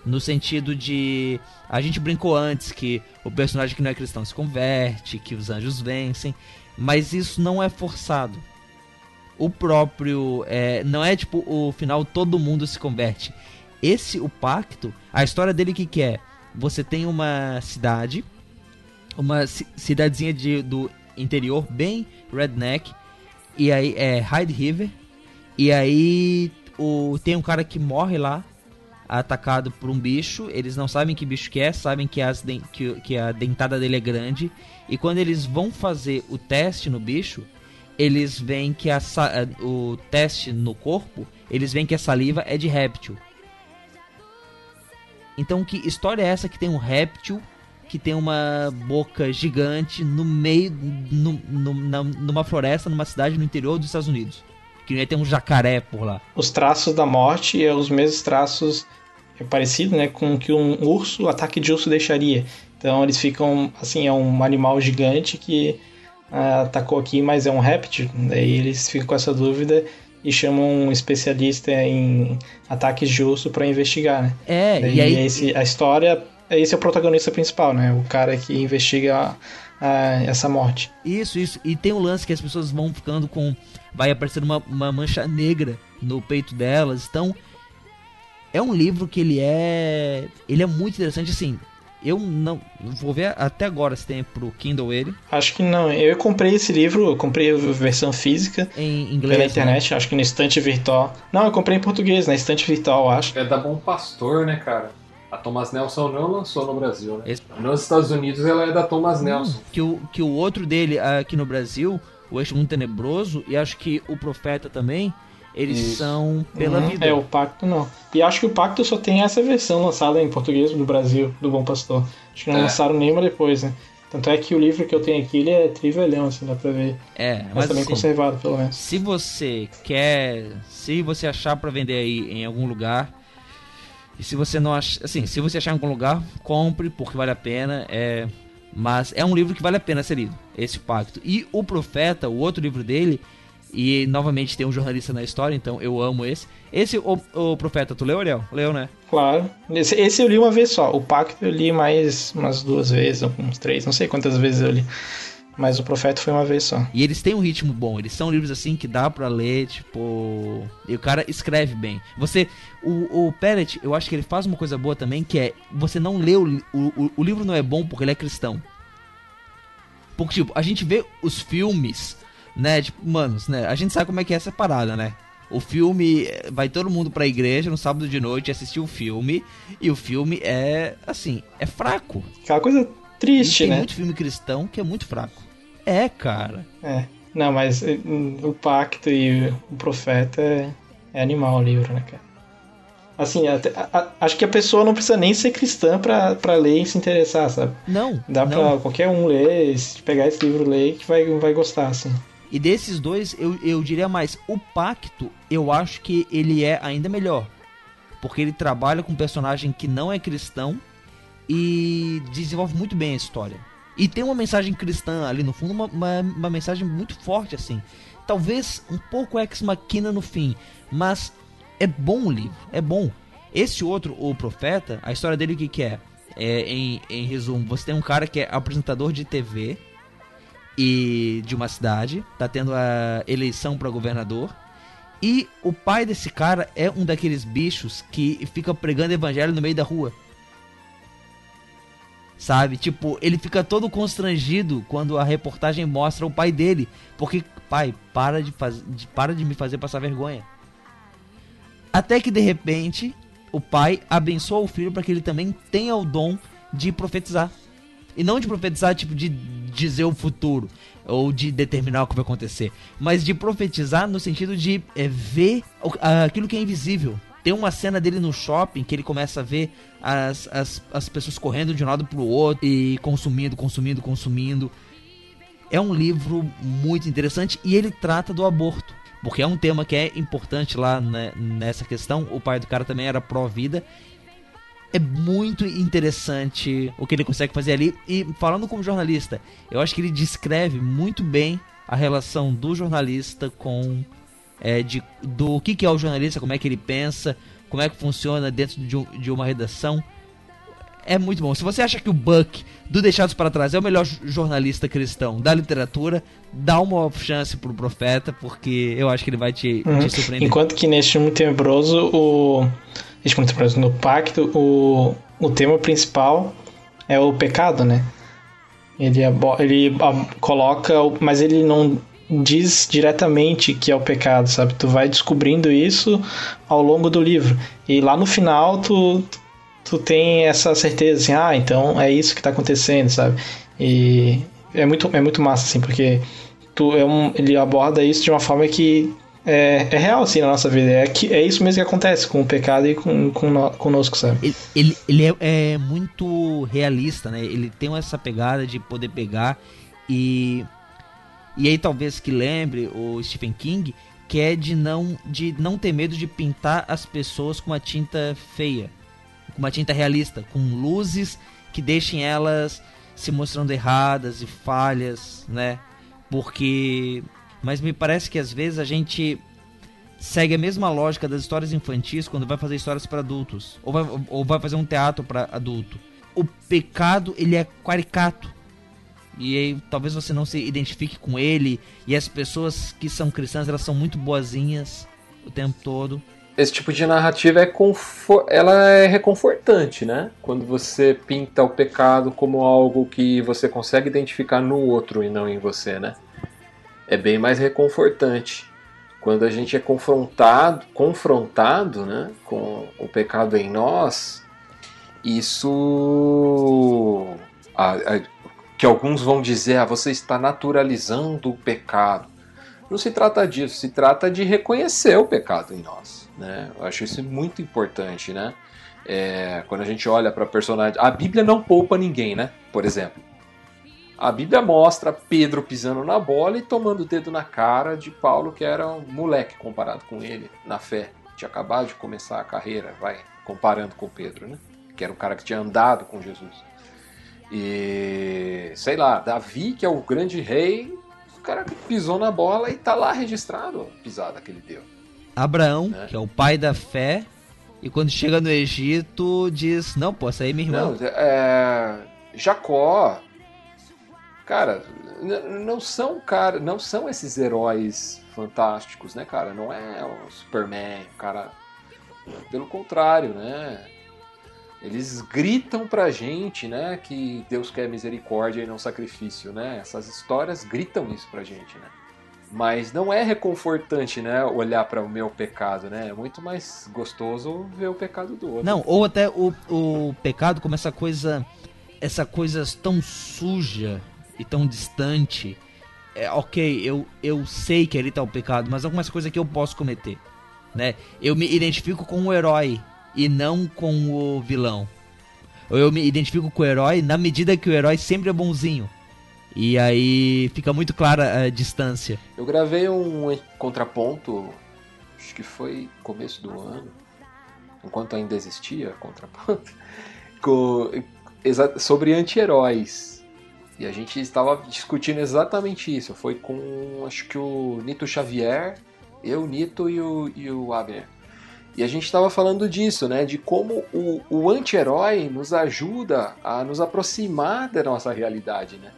No sentido de. A gente brincou antes que o personagem que não é cristão se converte, que os anjos vencem, mas isso não é forçado. O próprio. é, não é tipo o final todo mundo se converte. Esse, o pacto, a história dele que, é? Você tem uma cidade, uma ci- cidadezinha de, do interior bem redneck, e aí é Hyde River, e aí o, tem um cara que morre lá, atacado por um bicho. Eles não sabem que bicho que é, sabem que, as que, que a dentada dele é grande. E quando eles vão fazer o teste no bicho, eles veem que a, a- o teste no corpo, eles veem que a saliva é de réptil. Então que história é essa que tem um réptil que tem uma boca gigante no meio, no, no- na- numa floresta, numa cidade no interior dos Estados Unidos? Que ia ter um jacaré por lá. Os traços da morte é os mesmos traços é parecido, né, com que um urso, o ataque de urso deixaria. Então eles ficam assim, é um animal gigante que atacou aqui, mas é um réptil. Daí eles ficam com essa dúvida e chamam um especialista em ataques de urso para investigar, né? É, Daí e aí. esse, a história, esse é o protagonista principal, né? O cara que investiga ah, essa morte. Isso, isso. E tem o lance que as pessoas vão ficando com. Vai aparecendo uma, uma mancha negra no peito delas. Então. É um livro que ele é. Ele é muito interessante, assim. Eu não. Vou ver até agora se tem pro Kindle ele. Acho que não. Eu comprei esse livro, eu comprei a versão física Em inglês. pela né? internet, acho que no estante virtual. Não, eu comprei em português, na estante virtual, acho. É da Bom Pastor, né, cara? A Thomas Nelson não lançou no Brasil, né? Esse- Nos Estados Unidos ela é da Thomas Nelson. Que o, que o outro dele aqui no Brasil, o Este Mundo Tenebroso e acho que o Profeta também, eles Isso. são pela Uhum. vida. É, o Pacto não. E acho que o Pacto só tem essa versão lançada em português no Brasil, do Bom Pastor. Acho que não É. lançaram nenhuma depois, né? Tanto é que o livro que eu tenho aqui, ele é trivelhão, assim, dá pra ver. É, Mas, mas também assim, conservado, pelo menos. se você quer, se você achar pra vender aí em algum lugar, e se você não achar, assim, se você achar em algum lugar, compre porque vale a pena, é, mas é um livro que vale a pena ser lido, esse Pacto. E o Profeta, o outro livro dele, e novamente tem um jornalista na história, então eu amo esse. Esse o, o Profeta, tu leu, Ariel? Leu, né? Claro. Esse, esse eu li uma vez só. O Pacto eu li mais umas duas vezes, uns três, não sei quantas vezes eu li. Mas o Profeta foi uma vez só. E eles têm um ritmo bom, eles são livros assim que dá pra ler, tipo. E o cara escreve bem. Você. O, o Pellet, eu acho que ele faz uma coisa boa também, que é. Você não lê o, o, o livro não é bom porque ele é cristão. Porque, tipo, a gente vê os filmes, né? Tipo, manos, né? A gente sabe como é que é essa parada, né? O filme. eh, Vai todo mundo pra igreja no sábado de noite assistir o filme. E o filme é. Assim, é fraco. Aquela coisa E triste, tem né? muito filme cristão que é muito fraco. É, cara. É. Não, mas eh, o Pacto e o Profeta é, é animal o livro, né, cara? Assim, até- a- a- acho que a pessoa não precisa nem ser cristã pra, pra ler e se interessar, sabe? Não. Dá não. pra qualquer um ler, pegar esse livro e ler, que vai, vai gostar, assim. E desses dois, eu, eu diria mais, o Pacto, eu acho que ele é ainda melhor. Porque ele trabalha com um personagem que não é cristão e desenvolve muito bem a história. E tem uma mensagem cristã ali no fundo, uma, uma, uma mensagem muito forte, assim. Talvez um pouco ex machina no fim, mas é bom o livro, é bom. Esse outro, o Profeta, a história dele o que, que é? é em, em resumo, você tem um cara que é apresentador de TV, e de uma cidade, tá tendo a eleição para governador. E o pai desse cara é um daqueles bichos que fica pregando evangelho no meio da rua. Sabe? Tipo, ele fica todo constrangido quando a reportagem mostra o pai dele. Porque, pai, para de, faz... de- para de me fazer passar vergonha. Até que de repente, o pai abençoa o filho para que ele também tenha o dom de profetizar. E não de profetizar, tipo, de dizer o futuro. Ou de determinar o que vai acontecer. Mas de profetizar no sentido de é, ver o- aquilo que é invisível. Tem uma cena dele no shopping que ele começa a ver as, as, as pessoas correndo de um lado pro outro e consumindo, consumindo, consumindo. É um livro muito interessante e ele trata do aborto. Porque é um tema que é importante lá né, nessa questão. O pai do cara também era pró-vida. É muito interessante o que ele consegue fazer ali. E falando como jornalista, eu acho que ele descreve muito bem a relação do jornalista com. é, de, do que, que é o jornalista, como é que ele pensa, como é que funciona dentro de, um- de uma redação. É muito bom. Se você acha que o Buck do Deixados para Trás é o melhor jo- jornalista cristão da literatura, dá uma chance pro Profeta, porque eu acho que ele vai te, Uhum. te surpreender. Enquanto que neste mundo tenebroso, o. Neste mundo tenebroso, no pacto, o, o tema principal é o pecado, né? Ele, ele coloca. Mas ele não diz diretamente que é o pecado, sabe? Tu vai descobrindo isso ao longo do livro. E lá no final, tu, tu tem essa certeza, assim, ah, então é isso que tá acontecendo, sabe? E é muito, é muito massa, assim, porque tu, é um, ele aborda isso de uma forma que é, é real, assim, na nossa vida. É, que, é isso mesmo que acontece com o pecado e com, com no- conosco, sabe? Ele, ele, ele é, é muito realista, né? Ele tem essa pegada de poder pegar e. E aí talvez que lembre o Stephen King, que é de não, de não ter medo de pintar as pessoas com uma tinta feia. Com uma tinta realista, com luzes que deixem elas se mostrando erradas e falhas, né? Porque. Mas me parece que às vezes a gente segue a mesma lógica das histórias infantis quando vai fazer histórias para adultos ou vai, ou vai fazer um teatro para adulto. O pecado ele é caricato e aí talvez você não se identifique com ele e as pessoas que são cristãs elas são muito boazinhas o tempo todo. Esse tipo de narrativa é, confo- ela é reconfortante, né? Quando você pinta o pecado como algo que você consegue identificar no outro e não em você, né? É bem mais reconfortante. Quando a gente é confrontado, confrontado, né, com o pecado em nós, isso a- a- que alguns vão dizer, ah, você está naturalizando o pecado. Não se trata disso, se trata de reconhecer o pecado em nós. Né? Eu acho isso muito importante, né? É, quando a gente olha para personagem, a Bíblia não poupa ninguém, né? Por exemplo, a Bíblia mostra Pedro pisando na bola e tomando o dedo na cara de Paulo, que era um moleque comparado com ele na fé. Tinha acabado de começar a carreira, vai comparando com Pedro, né? Que era um cara que tinha andado com Jesus. E sei lá, Davi, que é o grande rei, o cara que pisou na bola e tá lá registrado a pisada que ele deu. Abraão, É. que é o pai da fé, e quando chega no Egito diz: Não, pô, essa aí é minha irmã. Não, é, Jacó, cara, não são cara, não são esses heróis fantásticos, né, cara? Não é o Superman, o cara. Pelo contrário, né? Eles gritam pra gente, né, que Deus quer misericórdia e não sacrifício, né? Essas histórias gritam isso pra gente, né? Mas não é reconfortante, né, olhar para o meu pecado, né? É muito mais gostoso ver o pecado do outro. Não, ou até o, o pecado como essa coisa. Essa coisa tão suja e tão distante. É, ok, eu, eu sei que ali tá o pecado, mas algumas coisas que eu posso cometer. Né? Eu me identifico com o herói e não com o vilão. Eu me identifico com o herói na medida que o herói sempre é bonzinho. E aí fica muito clara a distância. Eu gravei um contraponto, acho que foi começo do ano, enquanto ainda existia contraponto, co- exa- sobre anti-heróis. E a gente estava discutindo exatamente isso. Foi com, acho que o Nito Xavier, eu, Nito e o, e o Abner. E a gente estava falando disso, né? De como o, o anti-herói nos ajuda a nos aproximar da nossa realidade, né?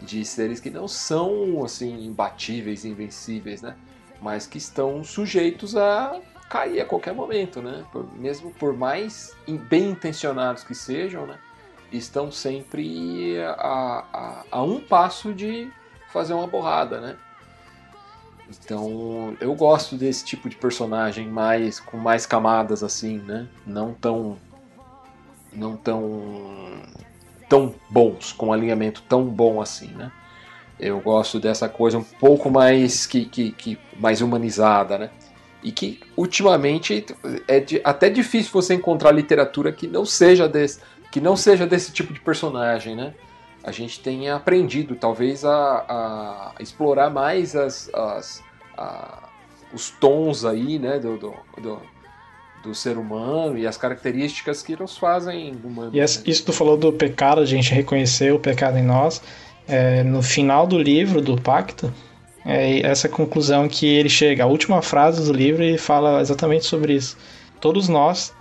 de seres que não são assim imbatíveis, invencíveis, né? Mas que estão sujeitos a cair a qualquer momento, né? Por- mesmo por mais bem intencionados que sejam, né? Estão sempre a, a, a um passo de fazer uma borrada, né? Então eu gosto desse tipo de personagem mais com mais camadas assim, né? Não tão não tão tão bons, com um alinhamento tão bom assim, né? Eu gosto dessa coisa um pouco mais que, que, que mais humanizada, né? E que ultimamente é de- até difícil você encontrar literatura que não seja desse, que não seja desse tipo de personagem, né? A gente tem aprendido talvez a, a explorar mais as, as- a- os tons aí, né? Do, do, do, do ser humano e as características que nos fazem humanos. E essa- né? isso tu falou do pecado, a gente reconhecer o pecado em nós. é, no final do livro, do Pacto, é essa conclusão que ele chega. A última frase do livro ele fala exatamente sobre isso. Todos nós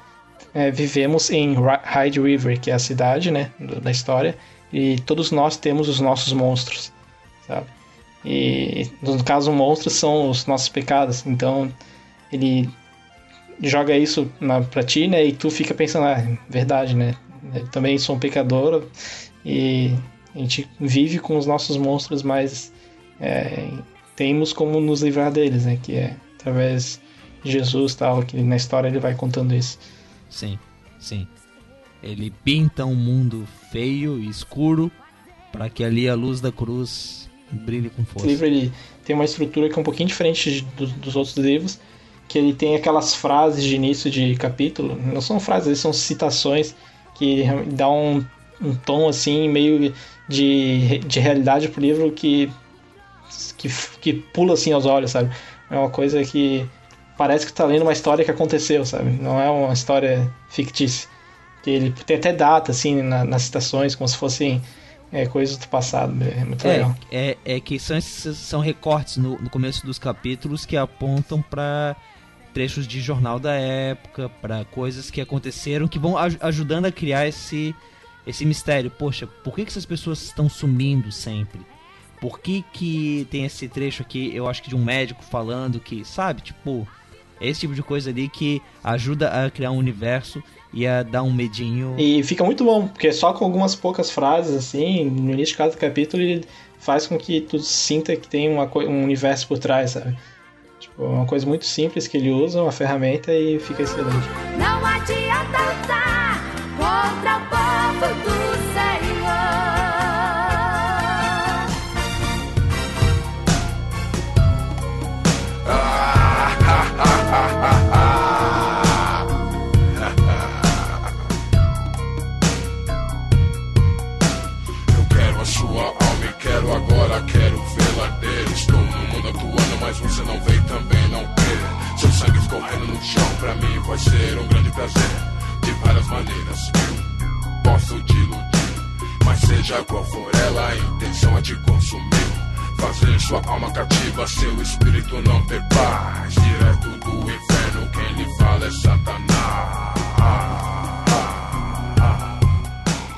é, vivemos em Hyde River, que é a cidade né, da história, e todos nós temos os nossos monstros, sabe? E no caso, monstros são os nossos pecados. Então, ele joga isso na, pra ti, né? E tu fica pensando, ah, verdade, né? Eu também sou um pecador e a gente vive com os nossos monstros, mas é, temos como nos livrar deles, né? Que é através de Jesus tal, que na história ele vai contando isso. Sim, sim. Ele pinta um mundo feio e escuro para que ali a luz da cruz brilhe com Esse força. livro ele tem uma estrutura que é um pouquinho diferente do- dos outros livros, que ele tem aquelas frases de início de capítulo, não são frases, são citações que dá um, um tom assim meio de, de realidade pro livro que, que que pula assim aos olhos, sabe? É uma coisa que parece que tá lendo uma história que aconteceu, sabe? Não é uma história fictícia. Que ele tem até data assim na- nas citações, como se fossem é, coisas do passado. É muito legal. É, é, é que são, são recortes no, no começo dos capítulos que apontam para trechos de jornal da época, para coisas que aconteceram que vão aj- ajudando a criar esse, esse mistério. Poxa, por que, que essas pessoas estão sumindo sempre? Por que, que tem esse trecho aqui, eu acho que de um médico falando que, sabe, tipo, é esse tipo de coisa ali que ajuda a criar um universo e a dar um medinho. E fica muito bom, porque só com algumas poucas frases, assim, no início de cada capítulo, ele faz com que tu sinta que tem uma, um universo por trás, sabe? Tipo, é uma coisa muito simples que ele usa, uma ferramenta e fica excelente. Não adianta lutar contra o povo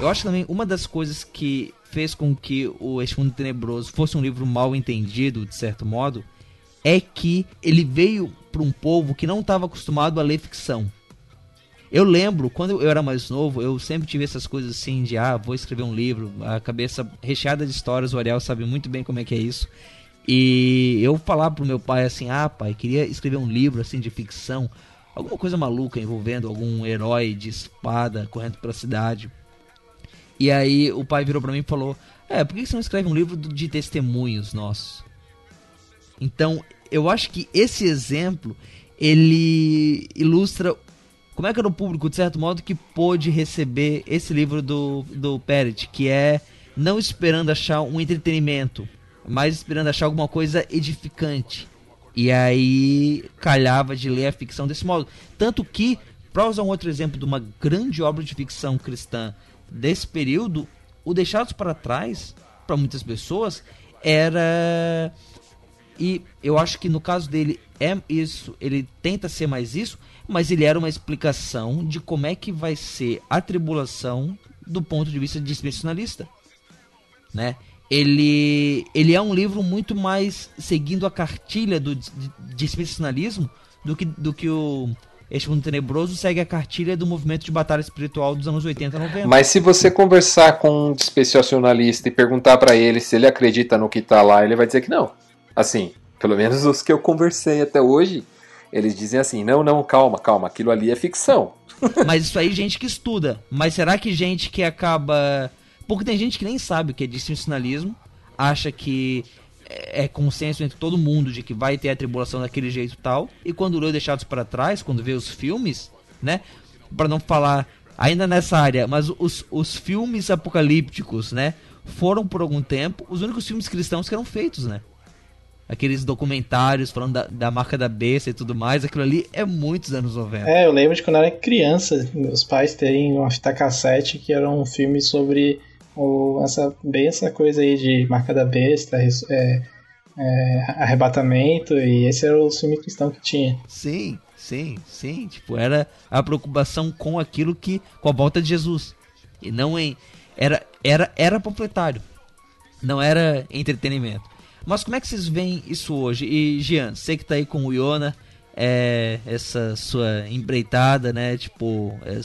Eu acho também uma das coisas que fez com que o Este Mundo Tenebroso fosse um livro mal entendido, de certo modo, é que ele veio para um povo que não estava acostumado a ler ficção. Eu lembro, quando eu era mais novo, eu sempre tive essas coisas assim de, ah, vou escrever um livro, a cabeça recheada de histórias, o Ariel sabe muito bem como é que é isso. E eu falava pro meu pai assim, ah, pai, queria escrever um livro assim de ficção, alguma coisa maluca envolvendo algum herói de espada correndo pela cidade. E aí o pai virou para mim e falou: É, por que você não escreve um livro de testemunhos nossos? Então, eu acho que esse exemplo ele ilustra como é que era o público, de certo modo, que pôde receber esse livro do, do Peret, que é não esperando achar um entretenimento, mas esperando achar alguma coisa edificante. E aí calhava de ler a ficção desse modo. Tanto que, para usar um outro exemplo de uma grande obra de ficção cristã desse período, o Deixados para Trás, para muitas pessoas, era. E eu acho que no caso dele é isso, ele tenta ser mais isso, mas ele era uma explicação de como é que vai ser a tribulação do ponto de vista dispensacionalista, né? Ele, ele é um livro muito mais seguindo a cartilha do dispensacionalismo do que, do que o este Mundo Tenebroso segue a cartilha do movimento de batalha espiritual dos anos 80 e 90. Mas se você conversar com um dispensacionalista e perguntar para ele se ele acredita no que tá lá, ele vai dizer que não. Assim, pelo menos os que eu conversei até hoje, eles dizem assim: não, não, calma, calma, aquilo ali é ficção. Mas isso aí, gente que estuda. Mas será que gente que acaba. Porque tem gente que nem sabe o que é dispensacionalismo, acha que é, é consenso entre todo mundo de que vai ter a tribulação daquele jeito tal. E quando leu Deixados para Trás, quando vê os filmes, né? Para não falar ainda nessa área, mas os, os filmes apocalípticos, né? Foram por algum tempo os únicos filmes cristãos que eram feitos, né? Aqueles documentários falando da, da marca da besta e tudo mais, aquilo ali é muitos anos 90. É, eu lembro de quando eu era criança, meus pais terem uma fita cassete que era um filme sobre ou essa, bem essa coisa aí de marca da besta, é, é, arrebatamento, e esse era o filme cristão que tinha. Sim, sim, sim. Tipo, era a preocupação com aquilo que. com a volta de Jesus. E não em. Era, era, era panfletário. Não era entretenimento. Mas como é que vocês veem isso hoje? E Jean, você que tá aí com o Iona, é, essa sua empreitada, né? Tipo, é,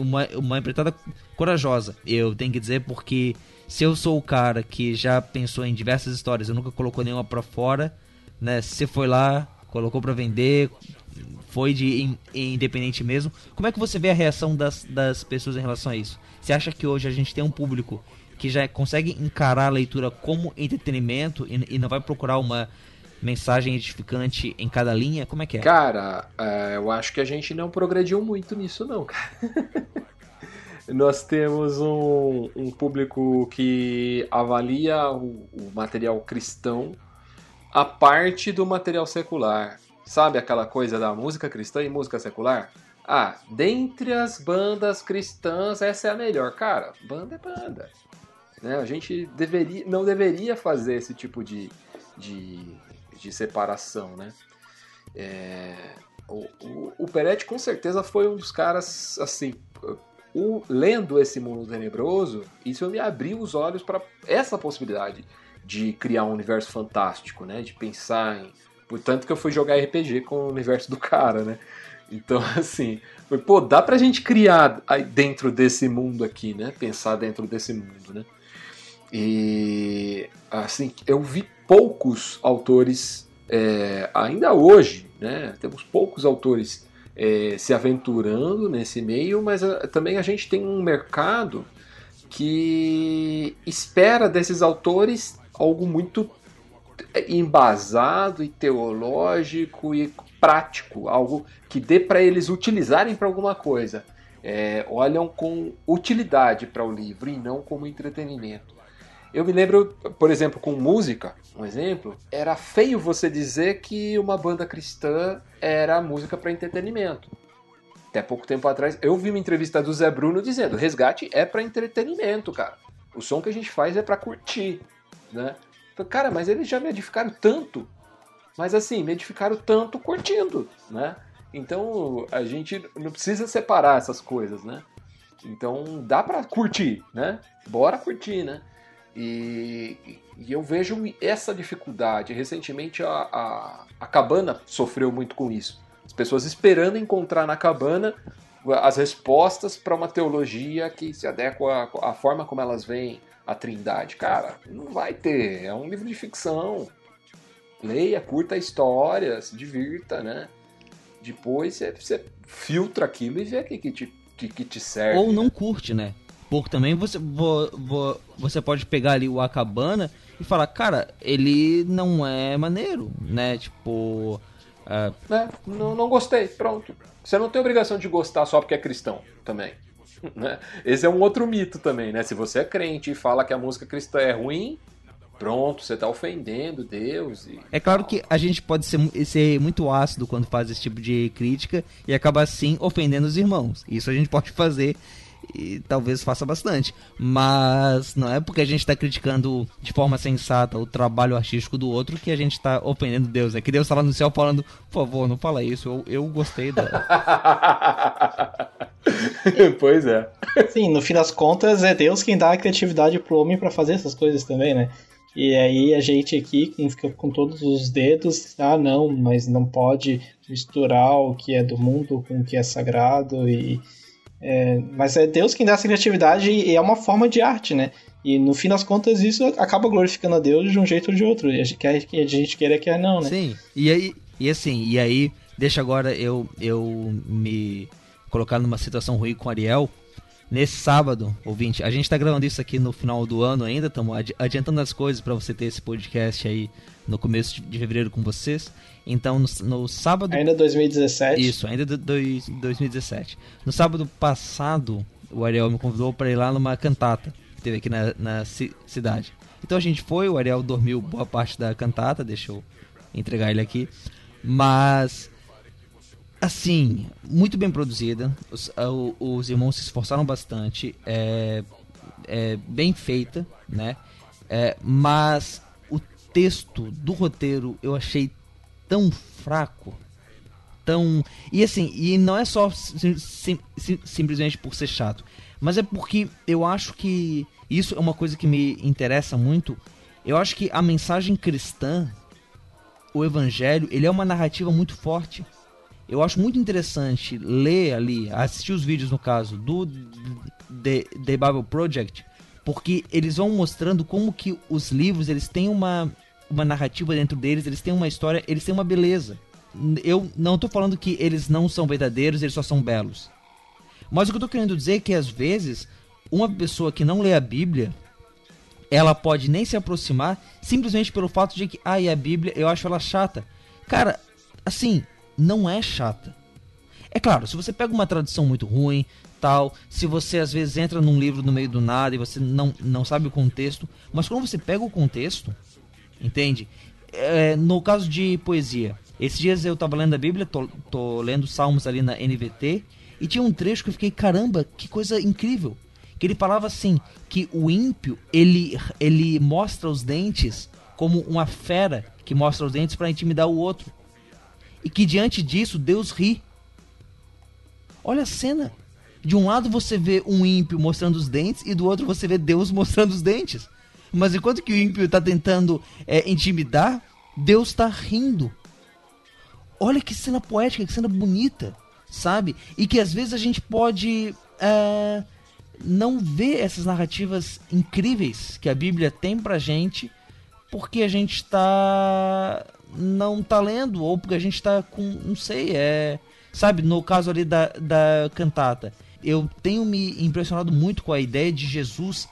uma, uma empreitada corajosa, eu tenho que dizer, porque se eu sou o cara que já pensou em diversas histórias, eu nunca colocou nenhuma para fora, né? Você foi lá, colocou para vender, foi de in, independente mesmo. Como é que você vê a reação das, das pessoas em relação a isso? Você acha que hoje a gente tem um público que já consegue encarar a leitura como entretenimento e, e não vai procurar uma mensagem edificante em cada linha? Como é que é? Cara, uh, eu acho que a gente não progrediu muito nisso, não, cara. Nós temos um, um, público que avalia o, o material cristão a parte do material secular. Sabe aquela coisa da música cristã e música secular? Ah, dentre as bandas cristãs, essa é a melhor. Cara, banda é banda. Né? A gente deveria, não deveria fazer esse tipo de, de de separação, né? É, o, o, o Peretti com certeza foi um dos caras, assim, o, lendo esse mundo tenebroso, isso me abriu os olhos para essa possibilidade de criar um universo fantástico, né? De pensar em. Portanto que eu fui jogar RPG com o universo do cara, né? Então, assim, foi, pô, dá pra gente criar dentro desse mundo aqui, né? Pensar dentro desse mundo, né? E, assim, eu vi poucos autores, é, ainda hoje, né, temos poucos autores é, se aventurando nesse meio, mas a, ah, também a gente tem um mercado que espera desses autores algo muito embasado e teológico e prático, algo que dê para eles utilizarem para alguma coisa. É, olham com utilidade para o livro e não como entretenimento. Eu me lembro, por exemplo, com música, um exemplo, era feio você dizer que uma banda cristã era música para entretenimento. Até pouco tempo atrás, eu vi uma entrevista do Zé Bruno dizendo: resgate é para entretenimento, cara. O som que a gente faz é para curtir, né? Falei, Cara, mas eles já me edificaram tanto. Mas assim, me edificaram tanto curtindo, né? Então a gente não precisa separar essas coisas, né? Então dá pra curtir, né? Bora curtir, né? E, e eu vejo essa dificuldade. Recentemente a, a, a cabana sofreu muito com isso. As pessoas esperando encontrar na cabana as respostas para uma teologia que se adequa à, à forma como elas veem a Trindade. Cara, não vai ter. É um livro de ficção. Leia, curta a história, se divirta, né? Depois você, você filtra aquilo e vê o que, que, te, que, que te serve. Ou não curte, né? Porque também você, vo- vo- você pode pegar ali o Acabana e falar, cara, ele não é maneiro, né? Tipo. ah, né? Não, não gostei, pronto. Você não tem obrigação de gostar só porque é cristão também. né? Esse é um outro mito também, né? Se você é crente e fala que a música cristã é ruim, pronto, você tá ofendendo Deus. E... É claro que a gente pode ser, ser muito ácido quando faz esse tipo de crítica e acaba assim ofendendo os irmãos. Isso a gente pode fazer e talvez faça bastante. Mas não é porque a gente está criticando de forma sensata o trabalho artístico do outro que a gente está ofendendo Deus. É que Deus está lá no céu falando, por favor, não fala isso, eu, eu gostei da. pois é. Sim, no fim das contas é Deus quem dá a criatividade pro homem pra fazer essas coisas também, né? E aí a gente aqui, quem fica com todos os dedos, ah não, mas não pode misturar o que é do mundo com o que é sagrado e é, mas é Deus quem dá essa criatividade e é uma forma de arte, né? E no fim das contas isso acaba glorificando a Deus de um jeito ou de outro. E a gente quer que a gente queira quer não, né? Sim, e aí, e assim, e aí, deixa agora eu, eu me colocar numa situação ruim com o Ariel. Nesse sábado, ouvinte, a gente tá gravando isso aqui no final do ano ainda, estamos adiantando as coisas para você ter esse podcast aí no começo de- fevereiro com vocês. Então, no, no sábado. Ainda 2017. Isso, ainda dois- 2017. No sábado passado, o Ariel me convidou para ir lá numa cantata que teve aqui na, na ci- cidade. Então a gente foi, o Ariel dormiu boa parte da cantata, deixa eu entregar ele aqui. Mas, assim, muito bem produzida. Os, o- os irmãos se esforçaram bastante. É, é bem feita, né? É, mas texto do roteiro eu achei tão fraco tão. E assim, e não é só sim- sim- sim- simplesmente por ser chato, mas é porque eu acho que isso é uma coisa que me interessa muito. Eu acho que a mensagem cristã, o evangelho, ele é uma narrativa muito forte. Eu acho muito interessante ler ali, assistir os vídeos no caso do The, The Bible Project, porque eles vão mostrando como que os livros eles têm uma, uma narrativa dentro deles, eles têm uma história, eles têm uma beleza. Eu não tô falando que eles não são verdadeiros, eles só são belos. Mas o que eu tô querendo dizer é que às vezes uma pessoa que não lê a Bíblia, ela pode nem se aproximar simplesmente pelo fato de que, ah, e a Bíblia, eu acho ela chata. Cara, assim, não é chata. É claro, se você pega uma tradução muito ruim, tal, se você às vezes entra num livro no meio do nada e você não, não sabe o contexto, mas quando você pega o contexto, entende? É, no caso de poesia, esses dias eu tava lendo a Bíblia, tô, tô lendo Salmos ali na NVT, e tinha um trecho que eu fiquei, caramba, que coisa incrível. Que ele falava assim, que o ímpio, ele, ele mostra os dentes como uma fera que mostra os dentes para intimidar o outro. E que diante disso, Deus ri. Olha a cena. De um lado você vê um ímpio mostrando os dentes e do outro você vê Deus mostrando os dentes. Mas enquanto que o ímpio está tentando é, intimidar, Deus está rindo. Olha que cena poética, que cena bonita, sabe? E que às vezes a gente pode é, não ver essas narrativas incríveis que a Bíblia tem pra gente porque a gente está não tá lendo ou porque a gente está com, não sei, é, sabe, no caso ali da, da cantata, eu tenho me impressionado muito com a ideia de Jesus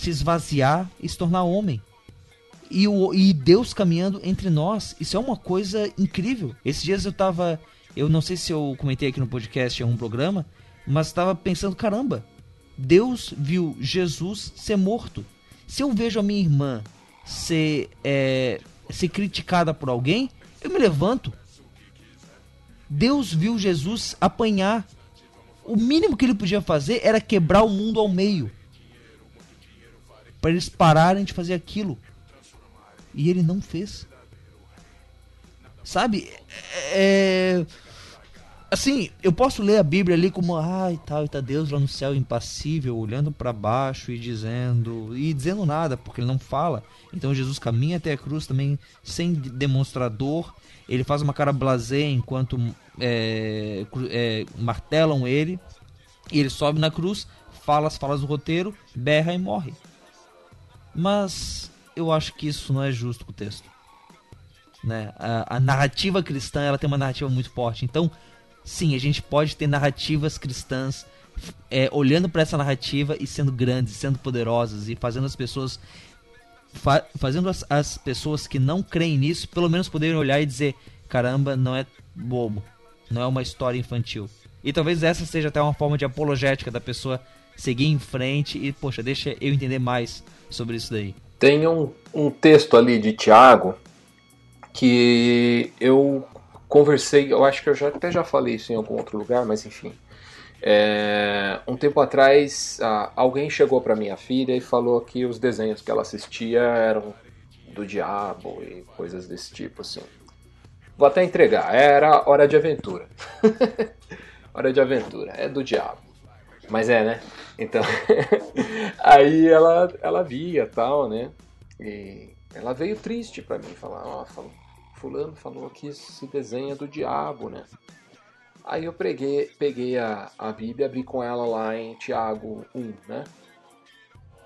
se esvaziar e se tornar homem. E, o, e Deus caminhando entre nós, isso é uma coisa incrível. Esses dias eu tava, eu não sei se eu comentei aqui no podcast em um programa, mas estava pensando, caramba, Deus viu Jesus ser morto. Se eu vejo a minha irmã ser, é, ser criticada por alguém, eu me levanto. Deus viu Jesus apanhar. O mínimo que ele podia fazer era quebrar o mundo ao meio. Para eles pararem de fazer aquilo. E ele não fez. Sabe? É. Assim, eu posso ler a Bíblia ali como, ai, tal, e tá Deus lá no céu impassível, olhando para baixo e dizendo, e dizendo nada, porque ele não fala. Então Jesus caminha até a cruz também sem demonstrador, ele faz uma cara blasé enquanto é, é, martelam ele, e ele sobe na cruz, fala as falas do roteiro, berra e morre. Mas eu acho que isso não é justo com o texto. Né? A, a narrativa cristã ela tem uma narrativa muito forte. Então, sim, a gente pode ter narrativas cristãs é, olhando para essa narrativa e sendo grandes, sendo poderosas e fazendo as pessoas fa- fazendo as, as pessoas que não creem nisso pelo menos poderem olhar e dizer caramba, não é bobo, não é uma história infantil. E talvez essa seja até uma forma de apologética da pessoa seguir em frente e poxa, deixa eu entender mais sobre isso daí. Tem um, um texto ali de Tiago que eu conversei, eu acho que eu já, até já falei isso em algum outro lugar, mas enfim. É, um tempo atrás, alguém chegou para minha filha e falou que os desenhos que ela assistia eram do diabo e coisas desse tipo, assim. Vou até entregar, era Hora de Aventura. Hora de Aventura, é do diabo. Mas é, né? Então, aí ela, ela via tal, né? E ela veio triste pra mim, falar, ó, falou, fulano falou que esse desenho é do diabo, né? Aí eu peguei, peguei a, a Bíblia abri com ela lá em Tiago 1, né?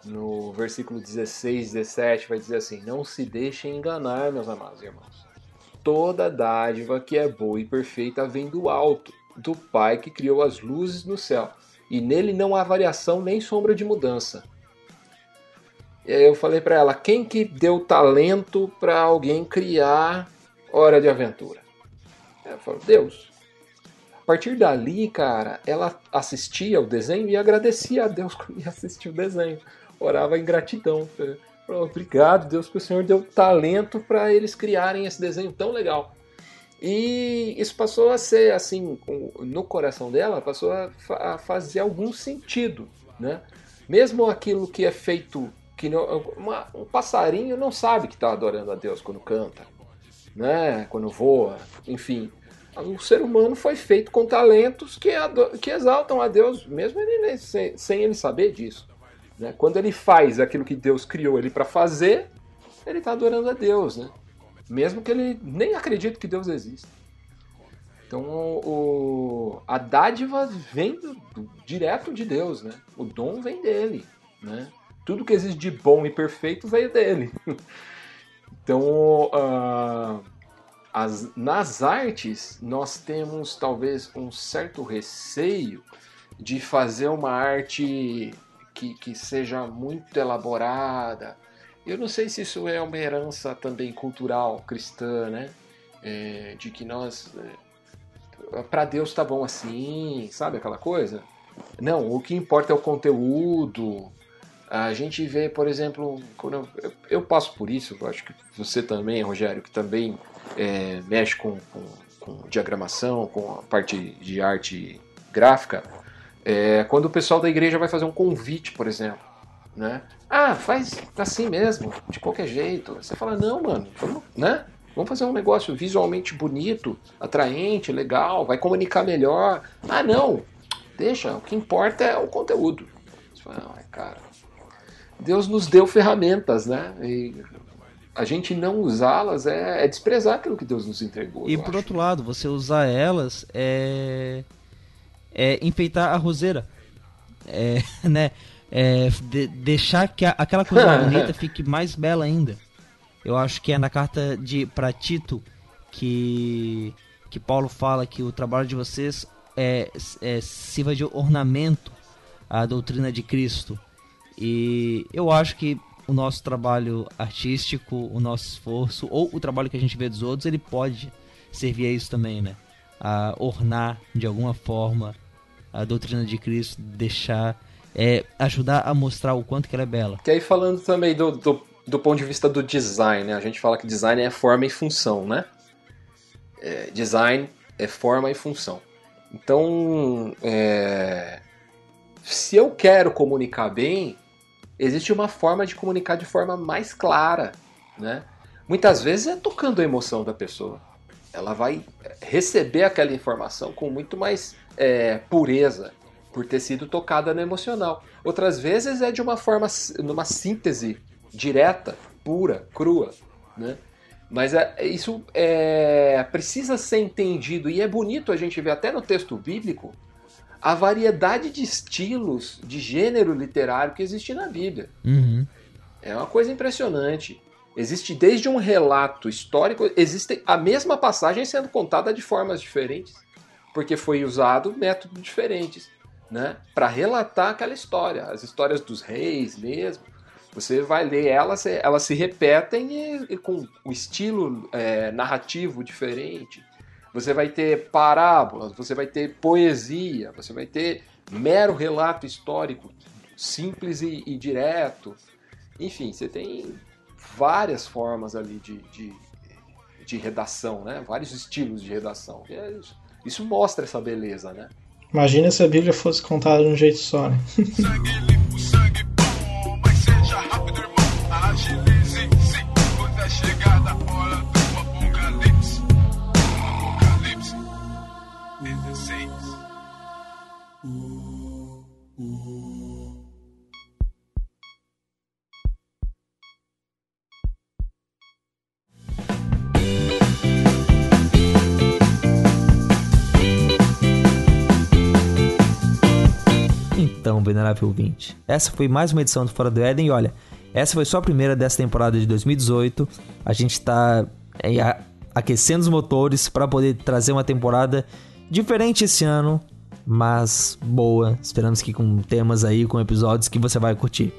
No versículo 16, 17, vai dizer assim: Não se deixem enganar, meus amados irmãos. Toda dádiva que é boa e perfeita vem do alto, do Pai que criou as luzes no céu, e nele não há variação nem sombra de mudança. E aí eu falei para ela: quem que deu talento para alguém criar Hora de Aventura? Ela falou: Deus. A partir dali, cara, ela assistia o desenho e agradecia a Deus quando ia assistir o desenho. Orava em gratidão. Obrigado, Deus, que o Senhor deu talento para eles criarem esse desenho tão legal. E isso passou a ser, assim, no coração dela, passou a, fa- a fazer algum sentido, né? Mesmo aquilo que é feito, que não, uma- um passarinho não sabe que está adorando a Deus quando canta, né? Quando voa, enfim. O ser humano foi feito com talentos que, que exaltam a Deus, mesmo ele sem, sem ele saber disso. né? Quando ele faz aquilo que Deus criou ele para fazer, ele está adorando a Deus, né? Mesmo que ele nem acredite que Deus existe. Então o, a dádiva vem do- do- direto de Deus, né? O dom vem dele, né? Tudo que existe de bom e perfeito veio dele. Então, ah, as- nas artes, nós temos talvez um certo receio de fazer uma arte que, que seja muito elaborada. Eu não sei se isso é uma herança também cultural cristã, né? É, de que nós. para Deus tá bom assim, sabe aquela coisa? Não, o que importa é o conteúdo. A gente vê, por exemplo, quando eu, eu- eu passo por isso, acho que você também, Rogério, que também é, mexe com, com, com diagramação, com a parte de arte gráfica, é, quando o pessoal da igreja vai fazer um convite, por exemplo, né? Ah, faz assim mesmo, de qualquer jeito. Você fala, não, mano, vamos, né? Vamos fazer um negócio visualmente bonito, atraente, legal, vai comunicar melhor. Ah, não, deixa, o que importa é o conteúdo. Você fala, ai, cara, Deus nos deu ferramentas, né? E a gente não usá-las é, é desprezar aquilo que Deus nos entregou. E por acho. outro lado, você usar elas é, é enfeitar a roseira. É, né? É, de- deixar que a- aquela coisa bonita fique mais bela ainda. Eu acho que é na carta de para Tito que que Paulo fala que o trabalho de vocês é, é sirva de ornamento à doutrina de Cristo. E eu acho que o nosso trabalho artístico, o nosso esforço, ou o trabalho que a gente vê dos outros, ele pode servir a isso também, né? A ornar de alguma forma a doutrina de Cristo, deixar, é, ajudar a mostrar o quanto que ela é bela. Que aí falando também do, do, do ponto de vista do design, né? A gente fala que design é forma e função, né? É, design é forma e função. Então, é, se eu quero comunicar bem, existe uma forma de comunicar de forma mais clara, né? Muitas vezes é tocando a emoção da pessoa. Ela vai receber aquela informação com muito mais é, pureza, por ter sido tocada no emocional. Outras vezes é de uma forma, numa síntese direta, pura, crua, né? Mas é, isso é, precisa ser entendido e é bonito a gente ver até no texto bíblico a variedade de estilos, de gênero literário que existe na Bíblia. Uhum. É uma coisa impressionante. Existe desde um relato histórico, existe a mesma passagem sendo contada de formas diferentes, porque foi usado métodos diferentes, né, para relatar aquela história, as histórias dos reis mesmo. Você vai ler elas, elas se repetem e, e com um estilo é, narrativo diferente. Você vai ter parábolas, você vai ter poesia, você vai ter mero relato histórico, simples e, e direto. Enfim, você tem várias formas ali de, de, de redação, né? vários estilos de redação. É isso mostra essa beleza, né? Imagina se a Bíblia fosse contada de um jeito só, né? Agilize-se Então, venerável ouvinte, essa foi mais uma edição do Fora do Éden e olha, essa foi só a primeira dessa temporada de 2018. A gente tá é, aquecendo os motores para poder trazer uma temporada diferente esse ano, mas boa. Esperamos que com temas aí, com episódios que você vai curtir.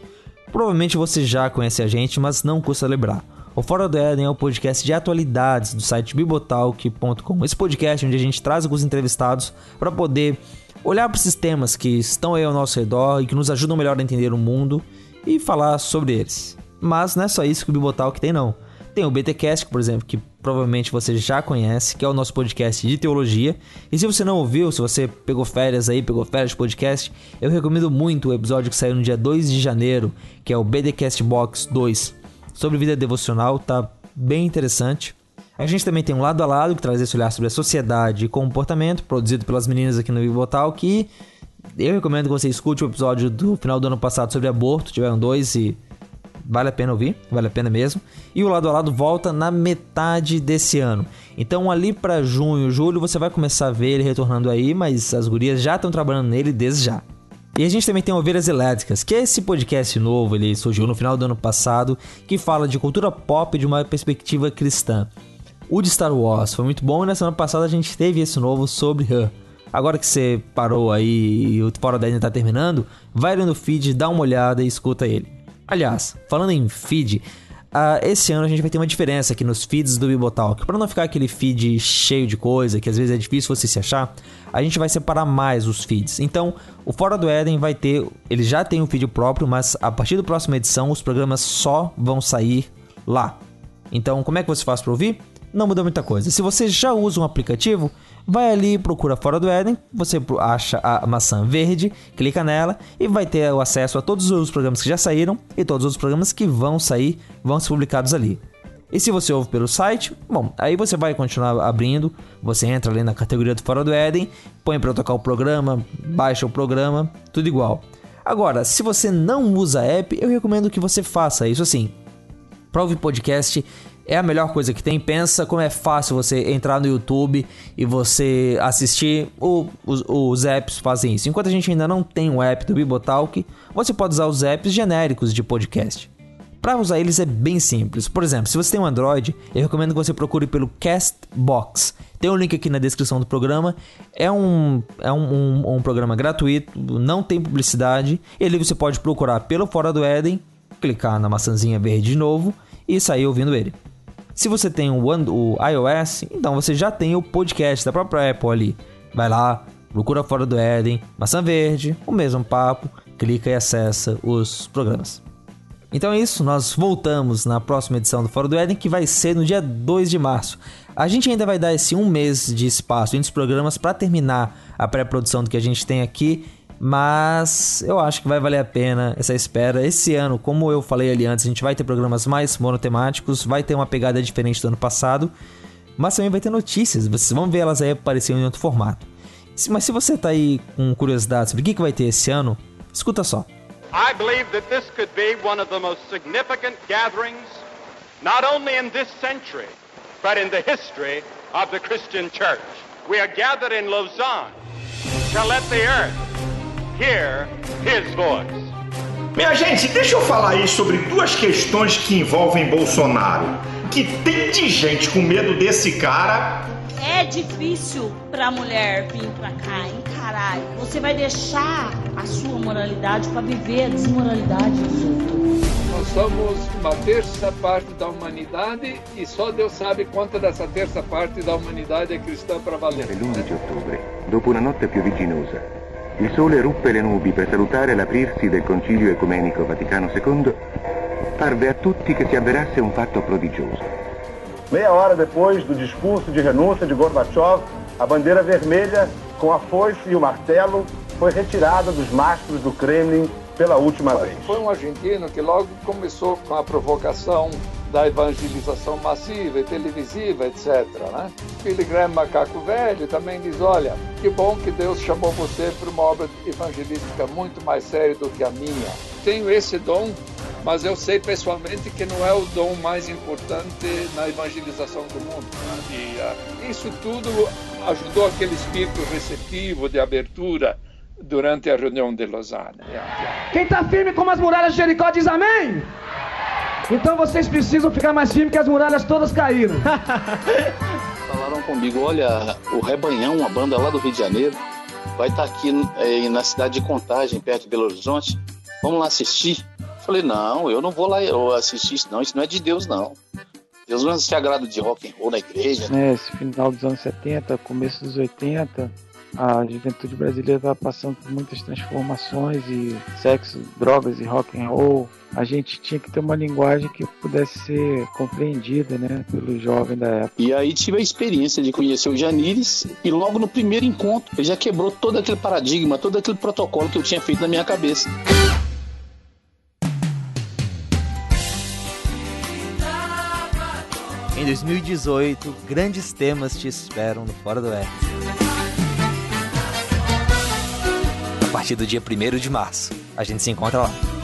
Provavelmente você já conhece a gente, mas não custa lembrar. O Fora do Éden é o podcast de atualidades do site bibotalk.com. Esse podcast onde a gente traz alguns entrevistados para poder olhar para esses temas que estão aí ao nosso redor e que nos ajudam melhor a entender o mundo e falar sobre eles. Mas não é só isso que o Bibotalk tem não. Tem o BTcast, por exemplo, que provavelmente você já conhece, que é o nosso podcast de teologia. E se você não ouviu, se você pegou férias aí, pegou férias de podcast, eu recomendo muito o episódio que saiu no dia 2 de janeiro, que é o BDcast Box 2, sobre vida devocional, tá bem interessante. A gente também tem um lado a lado que traz esse olhar sobre a sociedade e comportamento, produzido pelas meninas aqui no Bibotalk, que eu recomendo que você escute o episódio do final do ano passado sobre aborto, tiveram dois e vale a pena ouvir, vale a pena mesmo. E o lado a lado volta na metade desse ano. Então ali pra junho, julho você vai começar a ver ele retornando aí, mas as gurias já estão trabalhando nele desde já. E a gente também tem Ovelhas Elétricas, que é esse podcast novo, ele surgiu no final do ano passado, que fala de cultura pop de uma perspectiva cristã. O de Star Wars foi muito bom e na semana passada a gente teve esse novo sobre Han. Agora que você parou aí e o Fora da Ilha tá terminando, vai ali no feed, dá uma olhada e escuta ele. Aliás, falando em feed, ah, esse ano a gente vai ter uma diferença aqui nos feeds do Bibotalk. Para não ficar aquele feed cheio de coisa, que às vezes é difícil você se achar, a gente vai separar mais os feeds. Então, o Fora do Éden vai ter, ele já tem um feed próprio, mas a partir da próxima edição os programas só vão sair lá. Então, como é que você faz para ouvir? Não muda muita coisa. Se você já usa um aplicativo, vai ali, procura Fora do Éden, você acha a maçã verde, clica nela e vai ter o acesso a todos os programas que já saíram e todos os programas que vão sair, vão ser publicados ali. E se você ouve pelo site, bom, aí você vai continuar abrindo, você entra ali na categoria do Fora do Éden, põe para tocar o programa, baixa o programa, tudo igual. Agora, se você não usa a app, eu recomendo que você faça isso assim. Pra ouvir podcast é a melhor coisa que tem. Pensa como é fácil você entrar no YouTube e você assistir. O- os, os apps fazem isso. Enquanto a gente ainda não tem o app do Bibotalk, você pode usar os apps genéricos de podcast. Para usar eles é bem simples. Por exemplo, se você tem um Android, eu recomendo que você procure pelo Castbox. Tem um link aqui na descrição do programa. É um, é um, um- um programa gratuito, não tem publicidade. E ali você pode procurar pelo Fora do Éden, clicar na maçãzinha verde de novo e sair ouvindo ele. Se você tem o, o iOS, então você já tem o podcast da própria Apple ali. Vai lá, procura Fora do Éden, Maçã Verde, o mesmo papo, clica e acessa os programas. Então é isso, nós voltamos na próxima edição do Fora do Éden, que vai ser no dia 2 de março. A gente ainda vai dar esse um mês de espaço entre os programas para terminar a pré-produção do que a gente tem aqui, Mas eu acho que vai valer a pena essa espera. Esse ano, como eu falei ali antes, a gente vai ter programas mais monotemáticos, vai ter uma pegada diferente do ano passado, mas também vai ter notícias. Vocês vão ver elas aí aparecendo em outro formato. Mas se você tá aí com curiosidade sobre o que, que vai ter esse ano, escuta só. I believe that this could be one of the most significant gatherings, not only in this century, but in the history of the Christian church. We are gathered in Lausanne to let the earth hear his voice. Minha gente, deixa eu falar aí sobre duas questões que envolvem Bolsonaro. Que tem de gente com medo desse cara. É difícil pra mulher vir pra cá, encarar. Você vai deixar a sua moralidade pra viver a desmoralidade dos outros. Nós somos uma terça parte da humanidade e só Deus sabe quanta dessa terça parte da humanidade é cristã para valer. L'11 ottobre, dopo una notte piovigginosa, il sole ruppe le nubi per salutare l'aprirsi del Concilio Ecumenico Vaticano II, parve a tutti che si avverasse un fatto prodigioso. Meia hora depois do discurso de renúncia de Gorbachev, a bandeira vermelha, com a foice e o martelo, foi retirada dos mastros do Kremlin pela última vez. Foi um argentino que logo começou com a provocação da evangelização massiva e televisiva, etc. Né? Billy Graham, macaco velho, também diz, olha, que bom que Deus chamou você para uma obra evangelística muito mais séria do que a minha. Tenho esse dom, mas eu sei pessoalmente que não é o dom mais importante na evangelização do mundo. né? E ah, isso tudo ajudou aquele espírito receptivo de abertura durante a reunião de Lausanne. Quem está firme como as muralhas de Jericó diz amém? Então vocês precisam ficar mais firmes que as muralhas todas caíram. Falaram comigo, olha, o Rebanhão, uma banda lá do Rio de Janeiro, vai estar aqui eh, na cidade de Contagem, perto de Belo Horizonte. Vamos lá assistir? Falei, não, eu não vou lá eu assistir isso, não. Isso não é de Deus, não. Deus não se agrada de rock and roll na igreja. né, esse final dos anos 70, começo dos 80, a juventude brasileira estava passando por muitas transformações e sexo, drogas e rock and roll. A gente tinha que ter uma linguagem que pudesse ser compreendida, né, pelo jovem da época. E aí tive a experiência de conhecer o Janires e logo no primeiro encontro ele já quebrou todo aquele paradigma, todo aquele protocolo que eu tinha feito na minha cabeça. Em 2018, grandes temas te esperam no Fora do Oeste. Partir do dia 1 de março. A gente se encontra lá.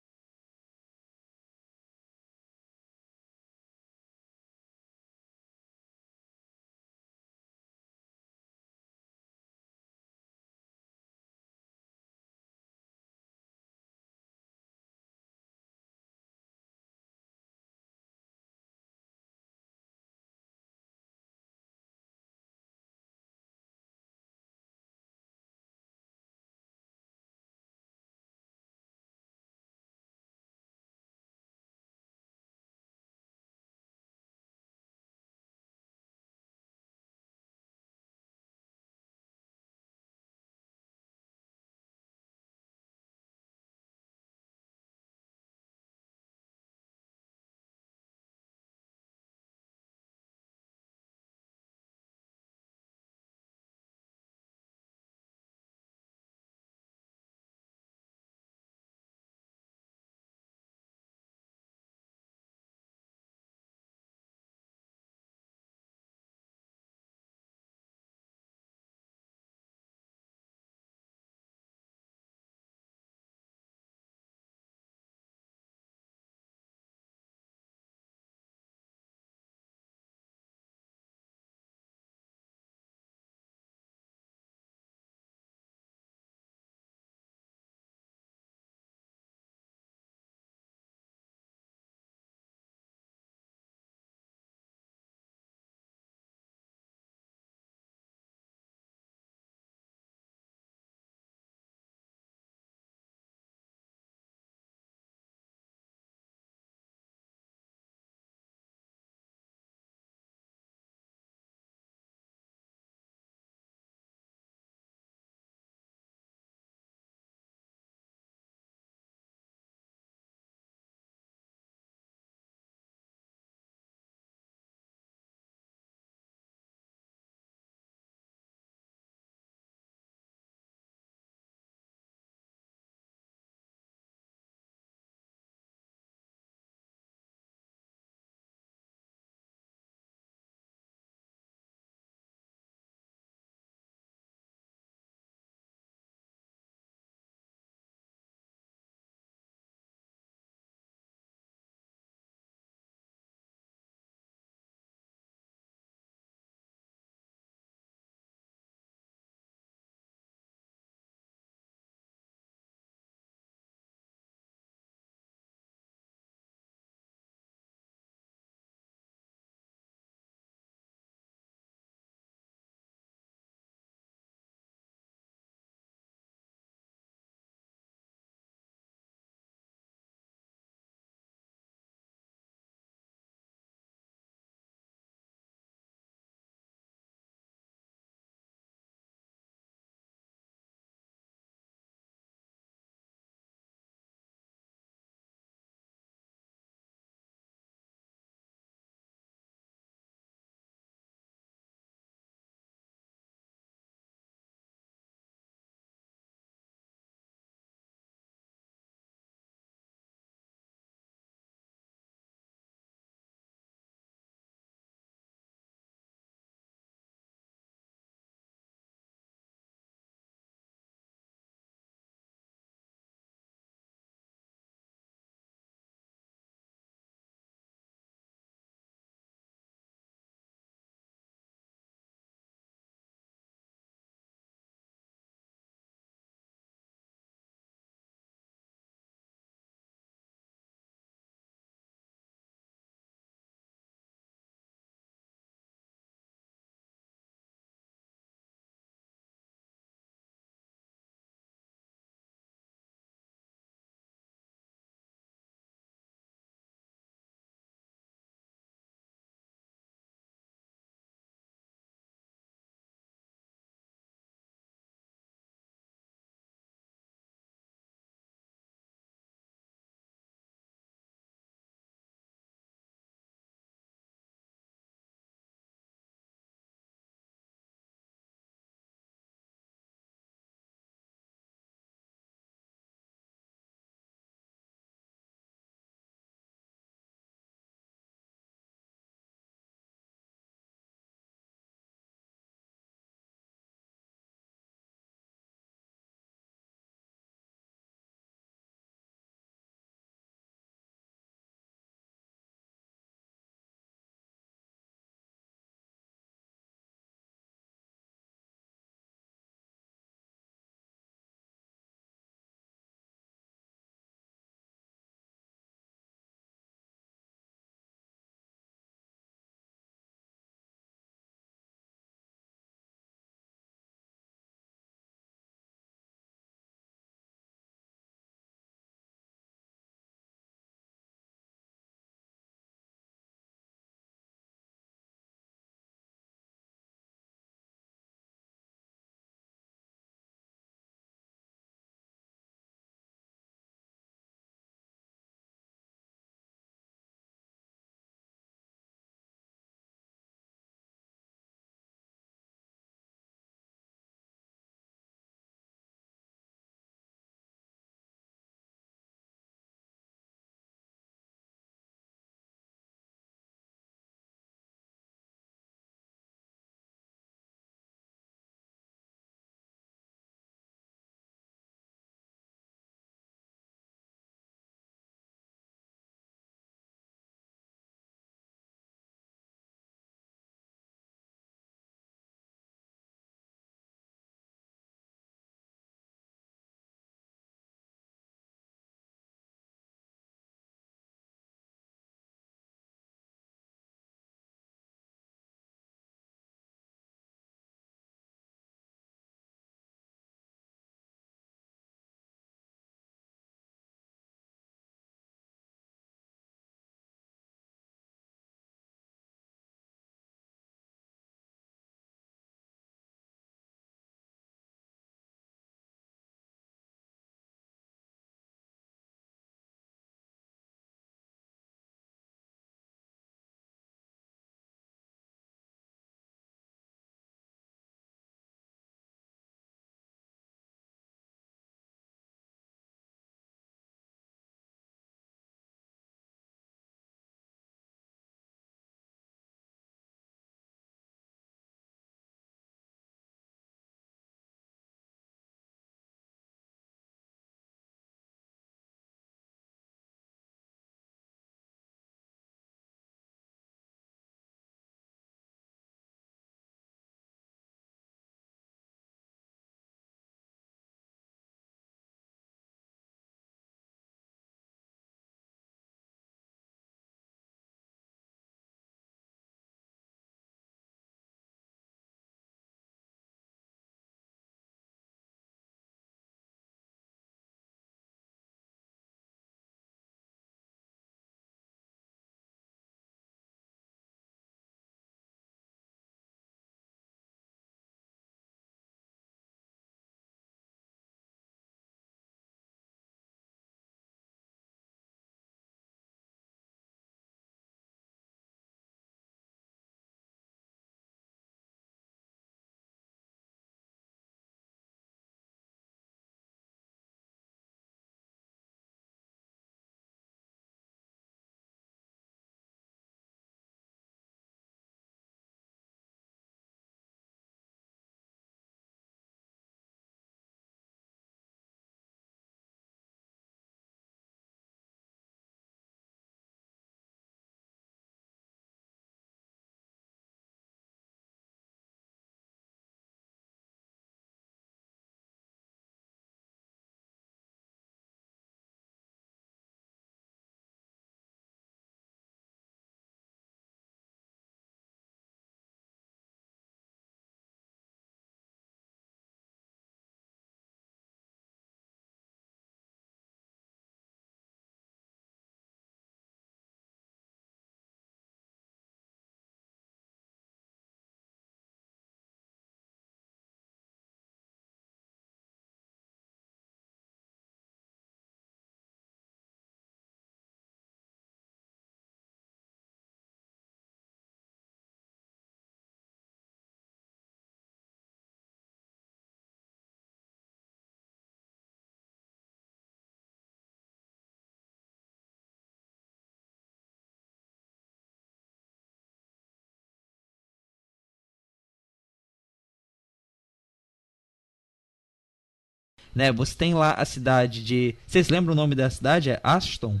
Né? Você tem lá a cidade de. Vocês lembram o nome da cidade? É Aston?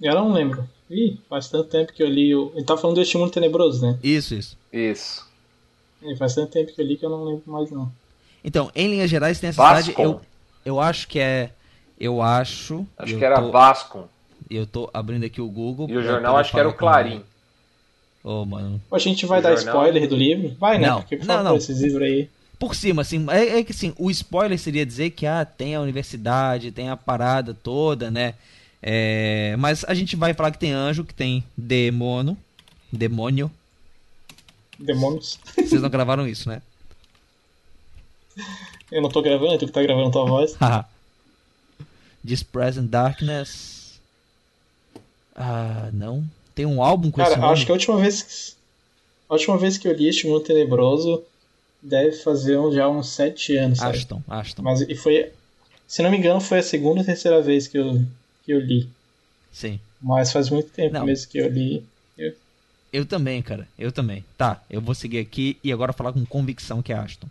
Eu não lembro. Ih, faz tanto tempo que eu li. O... Ele tá falando do Estímulo Tenebroso, né? Isso, isso. Isso. Ih, faz tanto tempo que eu li que eu não lembro mais, não. Então, em linhas gerais, tem essa Vascon. cidade. Eu, eu acho que é. Eu acho. Acho eu que era tô- Vascon. Eu tô abrindo aqui o Google. E o jornal acho que era o Clarim. Ô, mano. Ô, A gente vai O dar jornal- spoiler do livro? Vai, né? Não, Porque, por não, favor, não. esses livros aí. Por cima, assim, é, é que assim, o spoiler seria dizer que ah, tem a universidade, tem a parada toda, né? É, mas a gente vai falar que tem anjo, que tem demônio. Demônio. Demônios. Vocês não gravaram isso, né? Eu não tô gravando, é tu que tá gravando tua voz. This Present Darkness. Ah, não. Tem um álbum com esse Cara, nome? acho que a última vez. A última vez que eu li Estímulo Tenebroso deve fazer um- já uns sete anos, sabe? Ashton, Ashton. Mas e foi. Se não me engano, foi a segunda ou terceira vez que eu, que eu li. Sim. Mas faz muito tempo Não. mesmo que eu li. Eu- Eu também, cara. Eu também. Tá, eu vou seguir aqui e agora falar com convicção que é Ashton.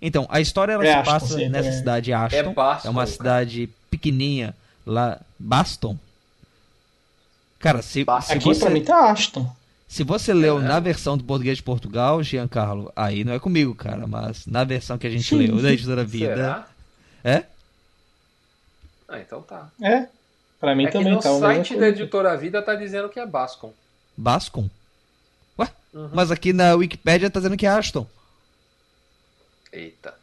Então, a história ela É se Ashton, passa sim, nessa também. cidade Ashton. É Baston, uma cara. cidade pequenininha lá. Baston? Cara, se, se Aqui você, pra mim tá Aston. Se você É. leu na versão do português de Portugal, Giancarlo, aí não é comigo, cara, mas na versão que a gente leu da editora Vida. Será? É? Ah, então tá. É. Pra mim é também que no tá. o site da editora Vida tá dizendo que é Bascom. Bascom? Ué? Uhum. Mas aqui na Wikipédia tá dizendo que é Ashton. Eita.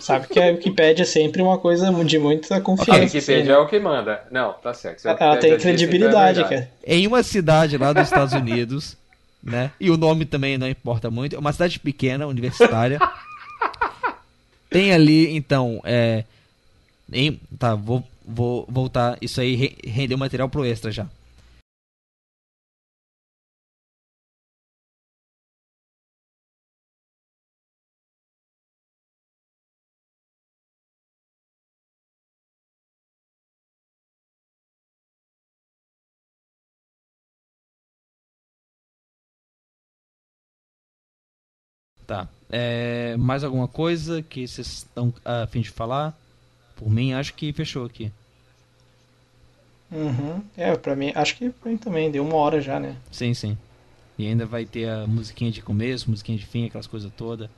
Sabe que a Wikipédia é sempre uma coisa de muita A confiança. Wikipedia assim, é né? o que manda. Não, tá certo. A Ela tem Wikipédia disse, credibilidade, então é verdade. cara. Em uma cidade lá dos Estados Unidos, né? E o nome também não importa muito. É uma cidade pequena, universitária. Tem ali, então, é. em- tá, vou, vou voltar. Isso aí re- rendeu material pro extra já. Tá. É, mais alguma coisa que vocês estão a fim de falar? Por mim, acho que fechou aqui. Uhum. É, pra mim, acho que pra mim também, deu uma hora já, né? Sim, sim. E ainda vai ter a musiquinha de começo, musiquinha de fim, aquelas coisas todas.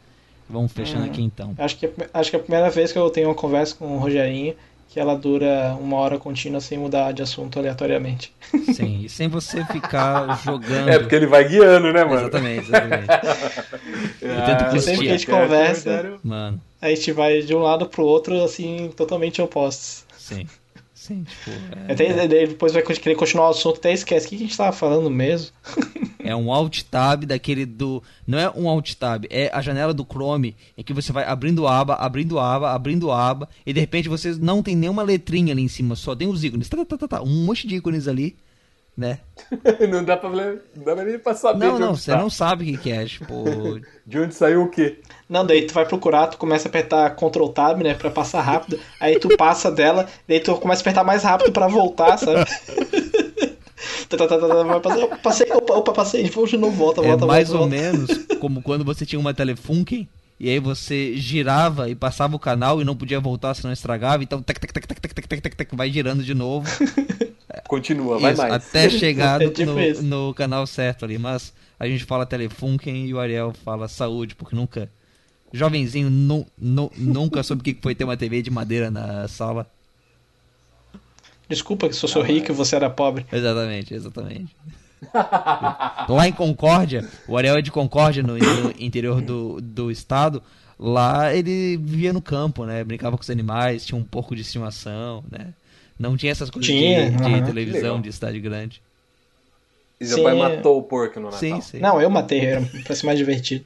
Vamos fechando Uhum. aqui então. Acho que, acho que é a primeira vez que eu tenho uma conversa com o Rogerinho que ela dura uma hora contínua sem mudar de assunto aleatoriamente. Sim, e sem você ficar jogando. É, porque ele vai guiando, né, mano? Exatamente, exatamente. Ah, Porque sempre que a gente conversa, Mano, a gente vai de um lado pro outro, assim, totalmente opostos. sim. Sim, tipo. Até É, daí depois vai querer continuar o assunto, até esquece. O que a gente tava falando mesmo? é um alt tab daquele do. Não é um alt tab, é a janela do Chrome em que você vai abrindo aba, abrindo aba, abrindo aba, e de repente você não tem nenhuma letrinha ali em cima, só tem os ícones. Tá, tá, tá, tá, um monte de ícones ali, né? não dá pra, ler- não dá nem pra saber Não, de não, você tá. não sabe o que, que é, tipo. De onde saiu o quê? Não, daí tu vai procurar, tu começa a apertar Ctrl Tab, né, pra passar rápido. Aí tu passa dela, daí tu começa a apertar mais rápido pra voltar, sabe? Tá, tá, tá, vai passar, opa, passei, opa, opa, passei, vamos de novo, volta, É volta, mais volta. ou volta. menos como quando você tinha uma Telefunken e aí você girava e passava o canal e não podia voltar senão estragava, então tac, tac, tac, tac, tac, tac, tac, tac, tac, vai girando de novo. Continua, vai Isso, mais. até chegar É no, no canal certo ali, mas a gente fala Telefunken e o Ariel fala saúde, porque nunca jovenzinho nu, nu- nunca soube o que foi ter uma TV de madeira na sala. Desculpa que se eu sou rico e você era pobre. Exatamente, exatamente. Lá em Concórdia, o Ariel é de Concórdia, no, no interior do, do estado. Lá ele vivia no campo, né? Brincava com os animais, tinha um porco de estimação, né? Não tinha essas coisas Tinha, de, de aham. televisão de cidade grande. E seu Sim, pai matou o porco no Natal. Sim, sim. Não, eu matei, era pra ser mais divertido.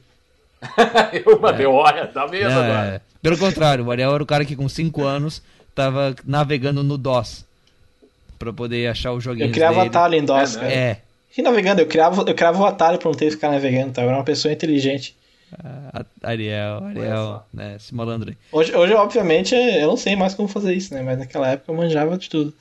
eu matei, olha, tá vendo Não, agora? é. Pelo contrário, o Ariel era o cara que com 5 anos tava navegando no DOS pra poder achar os joguinhos Eu criava dele. atalho em DOS, É, cara. É, E navegando, eu criava, eu criava o atalho pra não ter que ficar navegando, tá? Eu era uma pessoa inteligente. a- Ariel, Ariel, né? Esse malandro aí. Hoje, hoje, obviamente, eu não sei mais como fazer isso, né? Mas naquela época eu manjava de tudo.